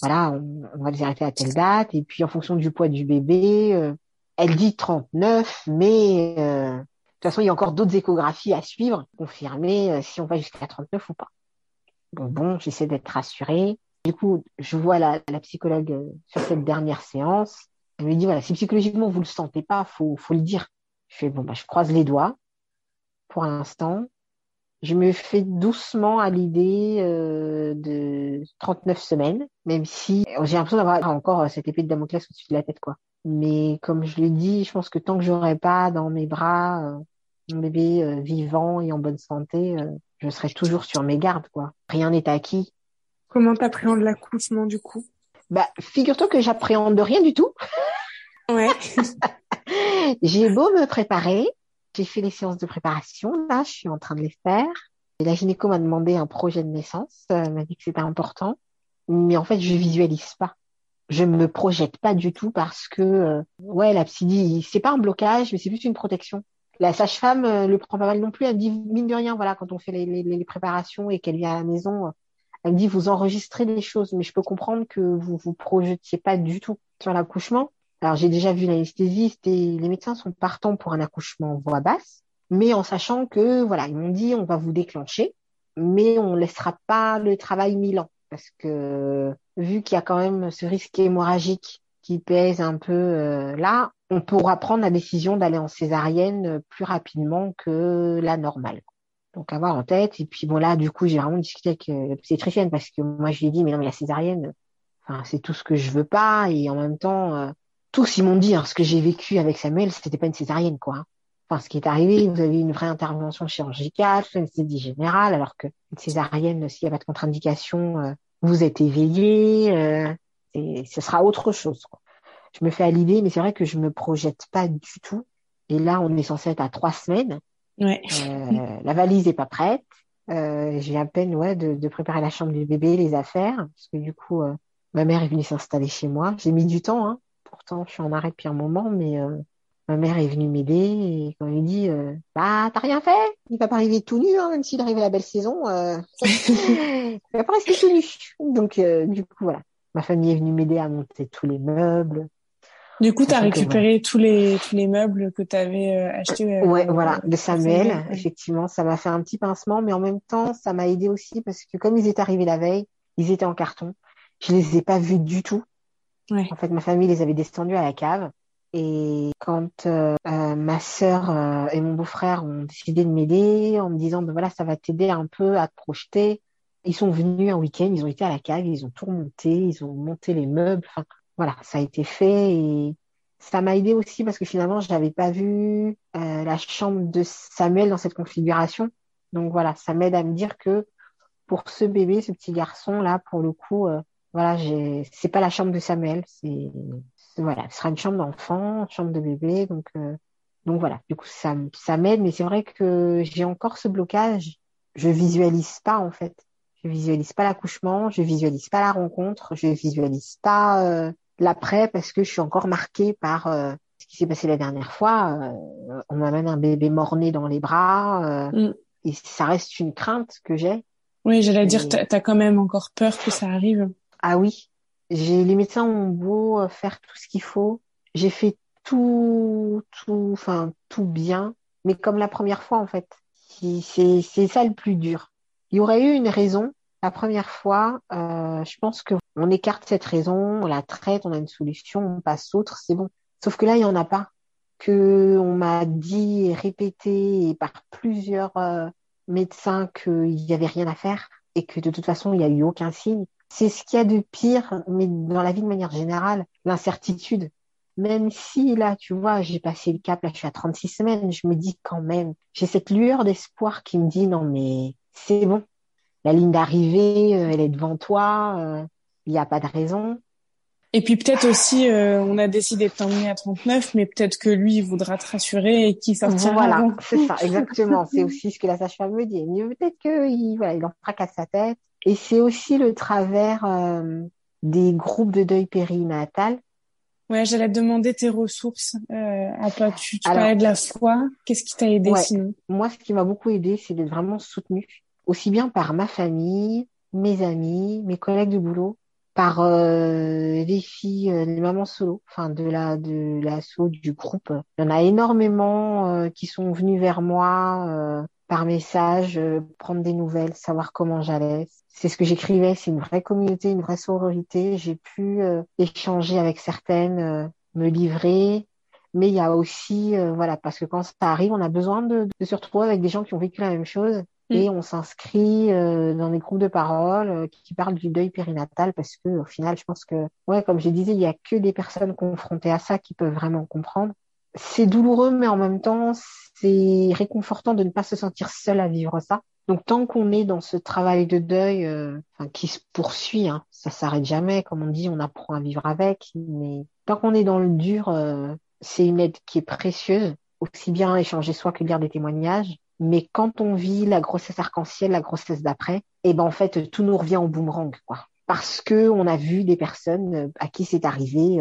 voilà, on, va les arrêter à telle date. Et puis en fonction du poids du bébé, euh, elle dit 39, mais euh, de toute façon il y a encore d'autres échographies à suivre, confirmer si on va jusqu'à 39 ou pas. Bon, bon, j'essaie d'être rassurée. Du coup, je vois la, la psychologue euh, sur cette dernière séance. Elle me dit, voilà, si psychologiquement vous le sentez pas, faut, faut le dire. Je fais, bon, bah, je croise les doigts pour l'instant. Je me fais doucement à l'idée euh, de 39 semaines, même si j'ai l'impression d'avoir encore cette épée de Damoclès au-dessus de la tête, quoi. Mais comme je l'ai dit, je pense que tant que j'aurai pas dans mes bras euh, mon bébé euh, vivant et en bonne santé, euh, je serai toujours sur mes gardes, quoi. Rien n'est acquis. Comment t'appréhendes l'accouchement du coup? Bah, figure-toi que j'appréhende rien du tout. Ouais. j'ai beau me préparer, j'ai fait les séances de préparation, là, je suis en train de les faire. Et la gynéco m'a demandé un projet de naissance, elle m'a dit que c'était important, mais en fait, je visualise pas. Je me projette pas du tout parce que, euh, ouais, la psy dit, c'est pas un blocage, mais c'est plus une protection. La sage-femme euh, le prend pas mal non plus. Elle dit, mine de rien, voilà, quand on fait les, les, les préparations et qu'elle vient à la maison, elle me dit, vous enregistrez des choses, mais je peux comprendre que vous vous projetiez pas du tout sur l'accouchement. Alors, j'ai déjà vu l'anesthésiste et les médecins sont partants pour un accouchement en voix basse, mais en sachant que, voilà, ils m'ont dit, on va vous déclencher, mais on laissera pas le travail mille ans parce que vu qu'il y a quand même ce risque hémorragique qui pèse un peu euh, là, on pourra prendre la décision d'aller en césarienne plus rapidement que la normale. Donc avoir en tête. Et puis bon là, du coup, j'ai vraiment discuté avec euh, l'obstétricienne parce que moi je lui ai dit mais non mais la césarienne, enfin c'est tout ce que je veux pas et en même temps euh, tous ils m'ont dit hein, ce que j'ai vécu avec Samuel, c'était pas une césarienne quoi. Enfin, ce qui est arrivé, vous avez une vraie intervention chirurgicale, une anesthésie générale, alors que une césarienne, s'il n'y a pas de contre-indication, euh, vous êtes éveillé, et ce sera autre chose. Quoi. Je me fais à l'idée, mais c'est vrai que je me projette pas du tout. Et là, on est censé être à trois semaines. Ouais. Euh, la valise est pas prête. Euh, j'ai à peine ouais de, de, préparer la chambre du bébé, les affaires, parce que du coup, euh, ma mère est venue s'installer chez moi. J'ai mis du temps, hein. pourtant je suis en arrêt depuis un moment, mais euh, ma mère est venue m'aider et quand elle dit euh, bah t'as rien fait il va pas arriver tout nu hein, même s'il arrive à la belle saison euh, il va pas rester tout nu donc euh, du coup voilà ma famille est venue m'aider à monter tous les meubles du coup t'as récupéré tous les tous les meubles que t'avais euh, achetés ouais voilà de Samuel effectivement ça m'a fait un petit pincement mais en même temps ça m'a aidé aussi parce que comme ils étaient arrivés la veille ils étaient en carton. Je les ai pas vus du tout. Ouais. en fait ma famille les avait descendus à la cave. Et quand euh, euh, ma sœur euh, et mon beau-frère ont décidé de m'aider en me disant ben voilà ça va t'aider un peu à te projeter, ils sont venus un week-end, ils ont été à la cave, ils ont tout remonté, ils ont monté les meubles, enfin voilà ça a été fait et ça m'a aidé aussi parce que finalement je n'avais pas vu la chambre de Samuel dans cette configuration, donc voilà ça m'aide à me dire que pour ce bébé, ce petit garçon là pour le coup voilà j'ai c'est pas la chambre de Samuel, c'est voilà, ce sera une chambre d'enfant, une chambre de bébé, donc euh, donc voilà. Du coup, ça ça m'aide, mais c'est vrai que j'ai encore ce blocage. Je visualise pas en fait. Je visualise pas l'accouchement, je visualise pas la rencontre, je visualise pas euh, l'après parce que je suis encore marquée par euh, ce qui s'est passé la dernière fois. Euh, on m'amène un bébé mort-né dans les bras mm. et ça reste une crainte que j'ai. Oui, j'allais et... dire, t'as as quand même encore peur que ça arrive. Ah oui, j'ai les médecins ont beau faire tout ce qu'il faut, j'ai fait tout, tout, enfin tout bien, mais comme la première fois en fait. C'est c'est ça le plus dur. Il y aurait eu une raison. La première fois, euh, je pense que on écarte cette raison, on la traite, on a une solution, on passe autre, c'est bon. Sauf que là, il y en a pas. Que on m'a dit et répété par plusieurs euh, médecins qu'il y avait rien à faire et que de toute façon, il y a eu aucun signe c'est ce qu'il y a de pire, mais dans la vie de manière générale, l'incertitude. Même si là, tu vois, j'ai passé le cap, là, je suis à 36 semaines, je me dis quand même, j'ai cette lueur d'espoir qui me dit non, mais c'est bon. La ligne d'arrivée, euh, elle est devant toi, euh, il n'y a pas de raison. Et puis peut-être aussi, euh, on a décidé de t'emmener à 39, mais peut-être que lui, il voudra te rassurer et qu'il sortira. Voilà, c'est ça, exactement. c'est aussi ce que la sage-femme me dit. Mais peut-être qu'il voilà, il en fracasse sa tête. Et c'est aussi le travers euh, des groupes de deuil périnatal. Ouais, j'allais te demander tes ressources. Euh, à toi, tu, tu parlais de la foi. Qu'est-ce qui t'a aidé ouais, sinon? Moi, ce qui m'a beaucoup aidé, c'est d'être vraiment soutenue, aussi bien par ma famille, mes amis, mes collègues de boulot, par euh, les filles, euh, les mamans solo, enfin de la de l'assaut du groupe. Il y en a énormément euh, qui sont venus vers moi par message, euh, prendre des nouvelles, savoir comment j'allais. C'est ce que j'écrivais, c'est une vraie communauté, une vraie sororité. J'ai pu euh, échanger avec certaines, euh, me livrer. Mais il y a aussi, voilà, parce que quand ça arrive, on a besoin de, de, se retrouver avec des gens qui ont vécu la même chose. Et on s'inscrit dans des groupes de parole qui parlent du deuil périnatal parce que au final, je pense que, ouais, comme je disais, il y a que des personnes confrontées à ça qui peuvent vraiment comprendre c'est douloureux, mais en même temps, c'est réconfortant de ne pas se sentir seul à vivre ça. Donc tant qu'on est dans ce travail de deuil euh, qui se poursuit, hein, ça s'arrête jamais, comme on dit, on apprend à vivre avec, mais tant qu'on est dans le dur, euh, c'est une aide qui est précieuse, aussi bien échanger soi que lire des témoignages. Mais quand on vit la grossesse arc-en-ciel, la grossesse d'après, et eh ben en fait tout nous revient au boomerang, quoi. Parce que on a vu des personnes euh, à qui c'est arrivé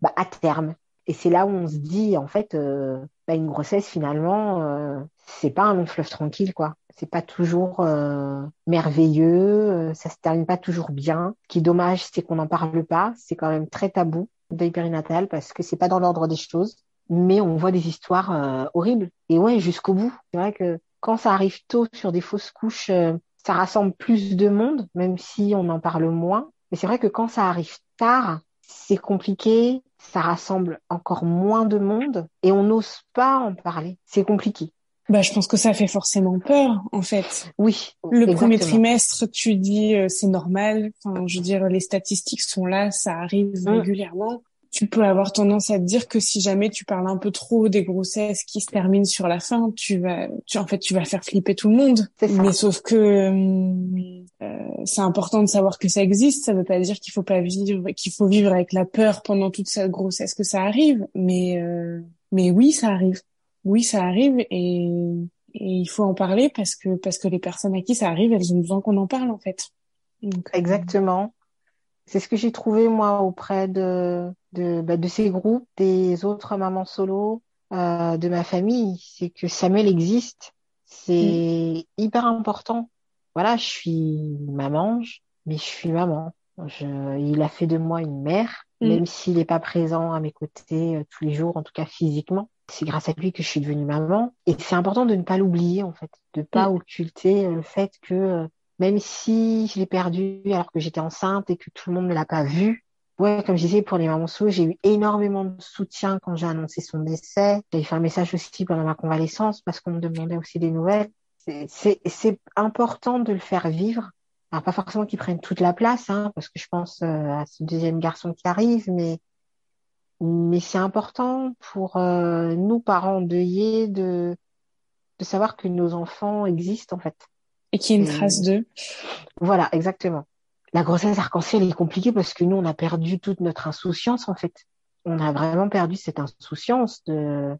bah, à terme, et c'est là où on se dit, en fait, euh, bah, une grossesse, finalement, euh, c'est pas un long fleuve tranquille, quoi. C'est pas toujours euh, merveilleux, euh, ça se termine pas toujours bien. Ce qui est dommage, c'est qu'on n'en parle pas. C'est quand même très tabou, deuil périnatal, parce que c'est pas dans l'ordre des choses. Mais on voit des histoires horribles. Et ouais, jusqu'au bout. C'est vrai que quand ça arrive tôt sur des fausses couches, ça rassemble plus de monde, même si on en parle moins. Mais c'est vrai que quand ça arrive tard, c'est compliqué, ça rassemble encore moins de monde et on n'ose pas en parler. C'est compliqué. Bah, je pense que ça fait forcément peur, en fait. Oui. Le premier trimestre, tu dis euh, c'est normal. Enfin, je veux dire, les statistiques sont là, ça arrive mm. régulièrement tu peux avoir tendance à te dire que si jamais tu parles un peu trop des grossesses qui se terminent sur la fin, tu vas, tu, en fait, tu vas faire flipper tout le monde. Mais sauf que euh, euh, c'est important de savoir que ça existe. Ça veut pas dire qu'il faut pas vivre, qu'il faut vivre avec la peur pendant toute cette grossesse que ça arrive. Mais euh, mais oui, ça arrive. Oui, ça arrive et, et il faut en parler parce que parce que les personnes à qui ça arrive, elles ont besoin qu'on en parle en fait. Donc, Exactement. C'est ce que j'ai trouvé moi auprès de de, bah, de ces groupes, des autres mamans solo, euh, de ma famille. C'est que Samuel existe. C'est mm. hyper important. Voilà, je suis maman, mais je suis maman. Je, il a fait de moi une mère, mm. même s'il n'est pas présent à mes côtés euh, tous les jours, en tout cas physiquement. C'est grâce à lui que je suis devenue maman. Et c'est important de ne pas l'oublier, en fait, de pas mm. occulter le fait que euh, même si je l'ai perdu alors que j'étais enceinte et que tout le monde ne l'a pas vu, ouais, comme je disais, pour les mamans j'ai eu énormément de soutien quand j'ai annoncé son décès. J'ai fait un message aussi pendant ma convalescence parce qu'on me demandait aussi des nouvelles. C'est important de le faire vivre. Alors pas forcément qu'il prenne toute la place, hein, parce que je pense euh, à ce deuxième garçon qui arrive, mais mais c'est important pour euh, nous parents endeuillés de de savoir que nos enfants existent en fait. Et qu'il y a une trace d'eux. Voilà, exactement. La grossesse arc-en-ciel est compliquée parce que nous, on a perdu toute notre insouciance, en fait. On a vraiment perdu cette insouciance de,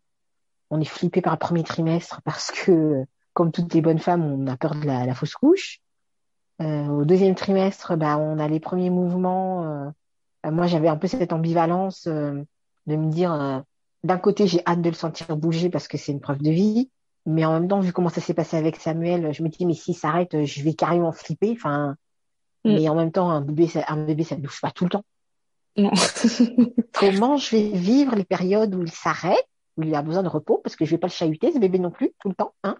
on est flippé par le premier trimestre parce que, comme toutes les bonnes femmes, on a peur de la, fausse couche. Euh, au deuxième trimestre, bah, on a les premiers mouvements. Euh, bah, moi, j'avais un peu cette ambivalence euh, de me dire, euh, d'un côté, j'ai hâte de le sentir bouger parce que c'est une preuve de vie. Mais en même temps, vu comment ça s'est passé avec Samuel, je me dis, mais s'il s'arrête, je vais carrément flipper. Enfin, mm. mais en même temps, un bébé, ça, un bébé, ça ne bouge pas tout le temps. Non. comment je vais vivre les périodes où il s'arrête, où il a besoin de repos, parce que je vais pas le chahuter, ce bébé non plus, tout le temps, hein.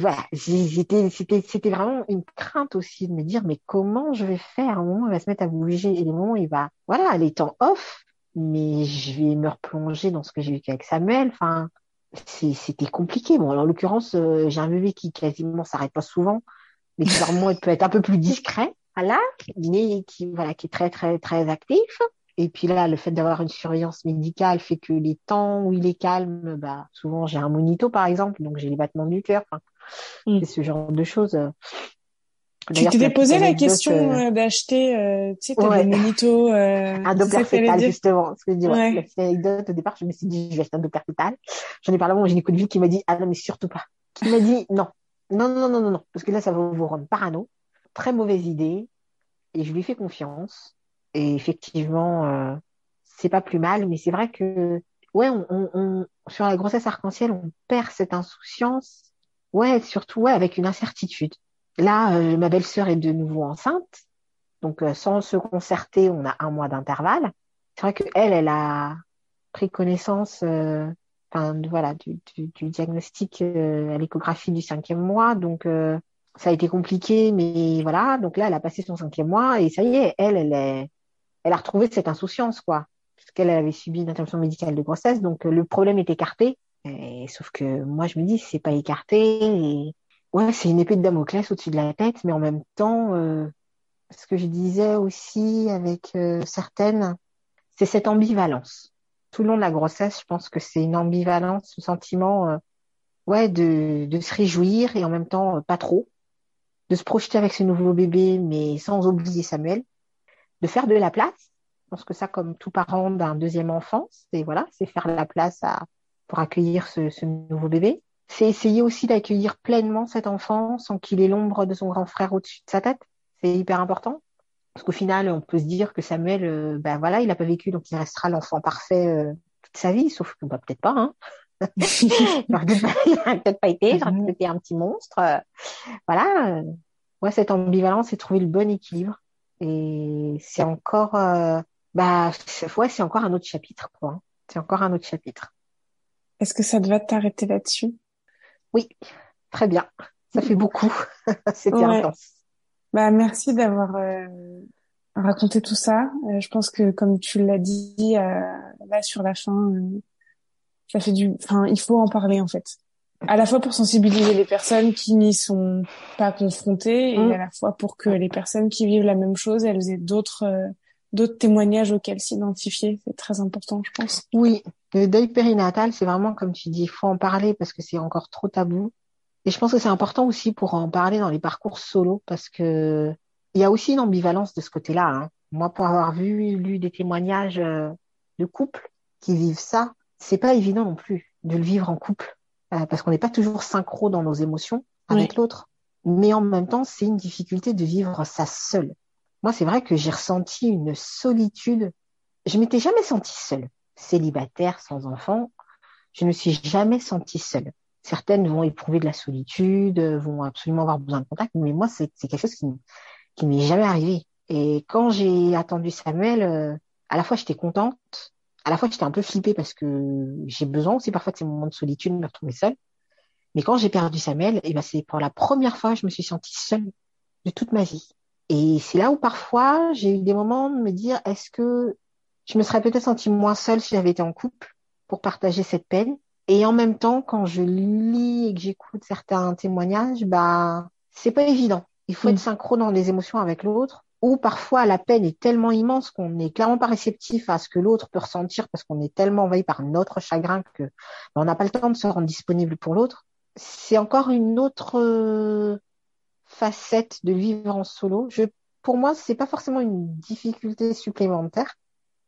voilà, c'était, vraiment une crainte aussi de me dire, mais comment je vais faire? Au moment où il va se mettre à bouger et les moments où il va, voilà, les temps off, mais je vais me replonger dans ce que j'ai vécu avec Samuel. Enfin, c'était compliqué. Bon, en l'occurrence, euh, j'ai un bébé qui quasiment s'arrête pas souvent, mais qui par il peut être un peu plus discret, voilà, mais qui voilà, qui est très très très actif. Et puis là, le fait d'avoir une surveillance médicale fait que les temps où il est calme, bah souvent j'ai un monito par exemple, donc j'ai les battements du cœur, mm. ce genre de choses. Tu t'es posé la question euh, d'acheter, euh, tu sais, ouais. des monitos. Euh, un Doppler fétal, justement. Ce que je dis, ouais. La petite anecdote, au départ, je me suis dit, je vais acheter un Doppler fétal. J'en ai parlé à mon gynéco de vie qui m'a dit, ah non, mais surtout pas. Qui m'a dit, non. Non, non, non, non, non. Parce que là, ça va vous rendre parano. Très mauvaise idée. Et je lui fais confiance. Et effectivement, euh, c'est pas plus mal. Mais c'est vrai que, ouais, on, on, on, sur la grossesse arc-en-ciel, on perd cette insouciance. Ouais, surtout, ouais, avec une incertitude. Là, euh, ma belle-sœur est de nouveau enceinte. Donc, euh, sans se concerter, on a un mois d'intervalle. C'est vrai qu'elle, elle a pris connaissance euh, voilà, du, diagnostic à l'échographie du cinquième mois. Donc ça a été compliqué, mais voilà. Donc là, elle a passé son cinquième mois et ça y est, elle, elle est, elle a retrouvé cette insouciance, quoi, puisqu'elle avait subi une interruption médicale de grossesse. Donc le problème est écarté. Et, sauf que moi, je me dis, c'est pas écarté. Et... Ouais, c'est une épée de Damoclès au-dessus de la tête, mais en même temps, euh, ce que je disais aussi avec euh, certaines, c'est cette ambivalence. Tout le long de la grossesse, je pense que c'est une ambivalence, ce sentiment, euh, ouais, de, de se réjouir et en même temps pas trop, de se projeter avec ce nouveau bébé, mais sans oublier Samuel, de faire de la place. Je pense que ça, comme tout parent d'un deuxième enfant, c'est voilà, c'est faire la place à, pour accueillir ce, ce nouveau bébé. C'est essayer aussi d'accueillir pleinement cet enfant sans qu'il ait l'ombre de son grand frère au-dessus de sa tête. C'est hyper important. Parce qu'au final, on peut se dire que Samuel, euh, ben voilà, il n'a pas vécu, donc il restera l'enfant parfait euh, toute sa vie, sauf que bah, peut-être pas. Hein. il n'aurait peut-être pas été, il aurait peut-être été un petit monstre. Euh, voilà. Ouais, cette ambivalence, c'est trouver le bon équilibre. Et c'est encore, bah, ouais, c'est encore un autre chapitre, quoi. Hein. C'est encore un autre chapitre. Est-ce que ça te va t'arrêter là-dessus? Oui, très bien. Ça fait beaucoup. C'était intense. Bah merci d'avoir euh, raconté tout ça. Euh, je pense que comme tu l'as dit euh, là sur la fin, ça fait du. Enfin, il faut en parler en fait. À la fois pour sensibiliser les personnes qui n'y sont pas confrontées et mm. à la fois pour que les personnes qui vivent la même chose, elles aient d'autres d'autres témoignages auxquels s'identifier. C'est très important, je pense. Oui, le deuil périnatal, c'est vraiment comme tu dis, il faut en parler parce que c'est encore trop tabou. Et je pense que c'est important aussi pour en parler dans les parcours solo parce que il y a aussi une ambivalence de ce côté-là. Hein. Moi, pour avoir vu, lu des témoignages euh, de couples qui vivent ça, c'est pas évident non plus de le vivre en couple euh, parce qu'on n'est pas toujours synchro dans nos émotions avec l'autre. Mais en même temps, c'est une difficulté de vivre ça seul. Moi, c'est vrai que j'ai ressenti une solitude. Je m'étais jamais sentie seule, célibataire, sans enfant. Je ne me suis jamais sentie seule. Certaines vont éprouver de la solitude, vont absolument avoir besoin de contact, mais moi, c'est quelque chose qui, qui m'est jamais arrivé. Et quand j'ai attendu Samuel, euh, à la fois j'étais contente, à la fois j'étais un peu flippée parce que j'ai besoin aussi parfois de ces moments de solitude, de me retrouver seule. Mais quand j'ai perdu Samuel, et eh ben c'est pour la première fois que je me suis sentie seule de toute ma vie. Et c'est là où parfois j'ai eu des moments de me dire est-ce que je me serais peut-être sentie moins seule si j'avais été en couple pour partager cette peine? Et en même temps, quand je lis et que j'écoute certains témoignages, bah c'est pas évident. Il faut mm. être synchro dans les émotions avec l'autre. Ou parfois la peine est tellement immense qu'on n'est clairement pas réceptif à ce que l'autre peut ressentir parce qu'on est tellement envahi par notre chagrin que bah, on n'a pas le temps de se rendre disponible pour l'autre. C'est encore une autre facette de vivre en solo. Je, pour moi, c'est pas forcément une difficulté supplémentaire,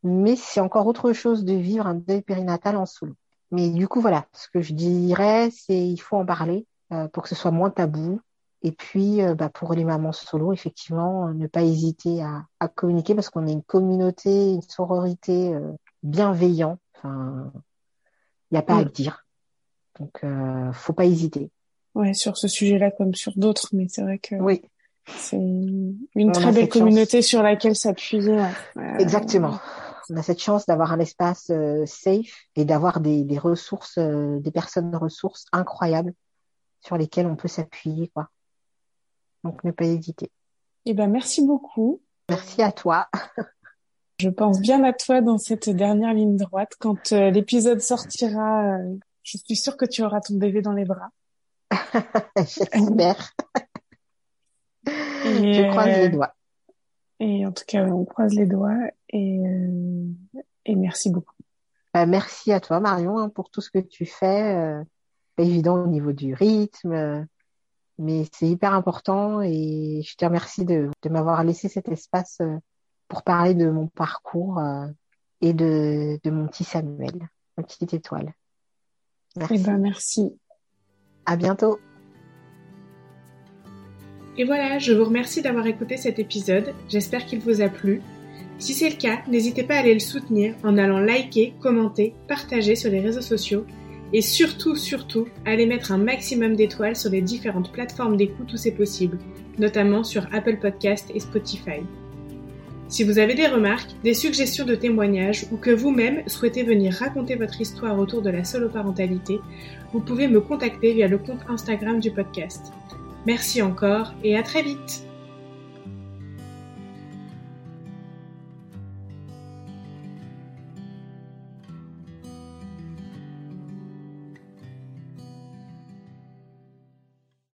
mais c'est encore autre chose de vivre un deuil périnatal en solo. Mais du coup, voilà, ce que je dirais, c'est il faut en parler euh, pour que ce soit moins tabou. Et puis, euh, bah, pour les mamans solo, effectivement, ne pas hésiter à, à communiquer parce qu'on est une communauté, une sororité euh, bienveillante. Enfin, il n'y a pas à dire. Donc, faut pas hésiter ouais, sur ce sujet-là comme sur d'autres, mais c'est vrai que oui. c'est une, très belle communauté sur laquelle s'appuyer. Exactement. On a cette chance d'avoir un espace euh, safe et d'avoir des, des ressources, euh, des personnes ressources incroyables sur lesquelles on peut s'appuyer, quoi. Donc ne pas hésiter. Eh ben merci beaucoup. Merci à toi. Je pense bien à toi dans cette dernière ligne droite. Quand euh, l'épisode sortira, je suis sûre que tu auras ton bébé dans les bras. J'espère. Je croise les euh, doigts. Et en tout cas, on croise les doigts et, euh, et merci beaucoup. Bah, merci à toi, Marion, hein, pour tout ce que tu fais. Euh, pas évident au niveau du rythme, mais c'est hyper important et je te remercie de, de m'avoir laissé cet espace pour parler de mon parcours et de, de mon petit Samuel, ma petite étoile. Merci. Eh ben, merci. À bientôt. Et voilà, je vous remercie d'avoir écouté cet épisode. J'espère qu'il vous a plu. Si c'est le cas, n'hésitez pas à aller le soutenir en allant liker, commenter, partager sur les réseaux sociaux et surtout, surtout, aller mettre un maximum d'étoiles sur les différentes plateformes d'écoute où c'est possible, notamment sur Apple Podcast et Spotify. Si vous avez des remarques, des suggestions de témoignages ou que vous-même souhaitez venir raconter votre histoire autour de la soloparentalité, vous pouvez me contacter via le compte Instagram du podcast. Merci encore et à très vite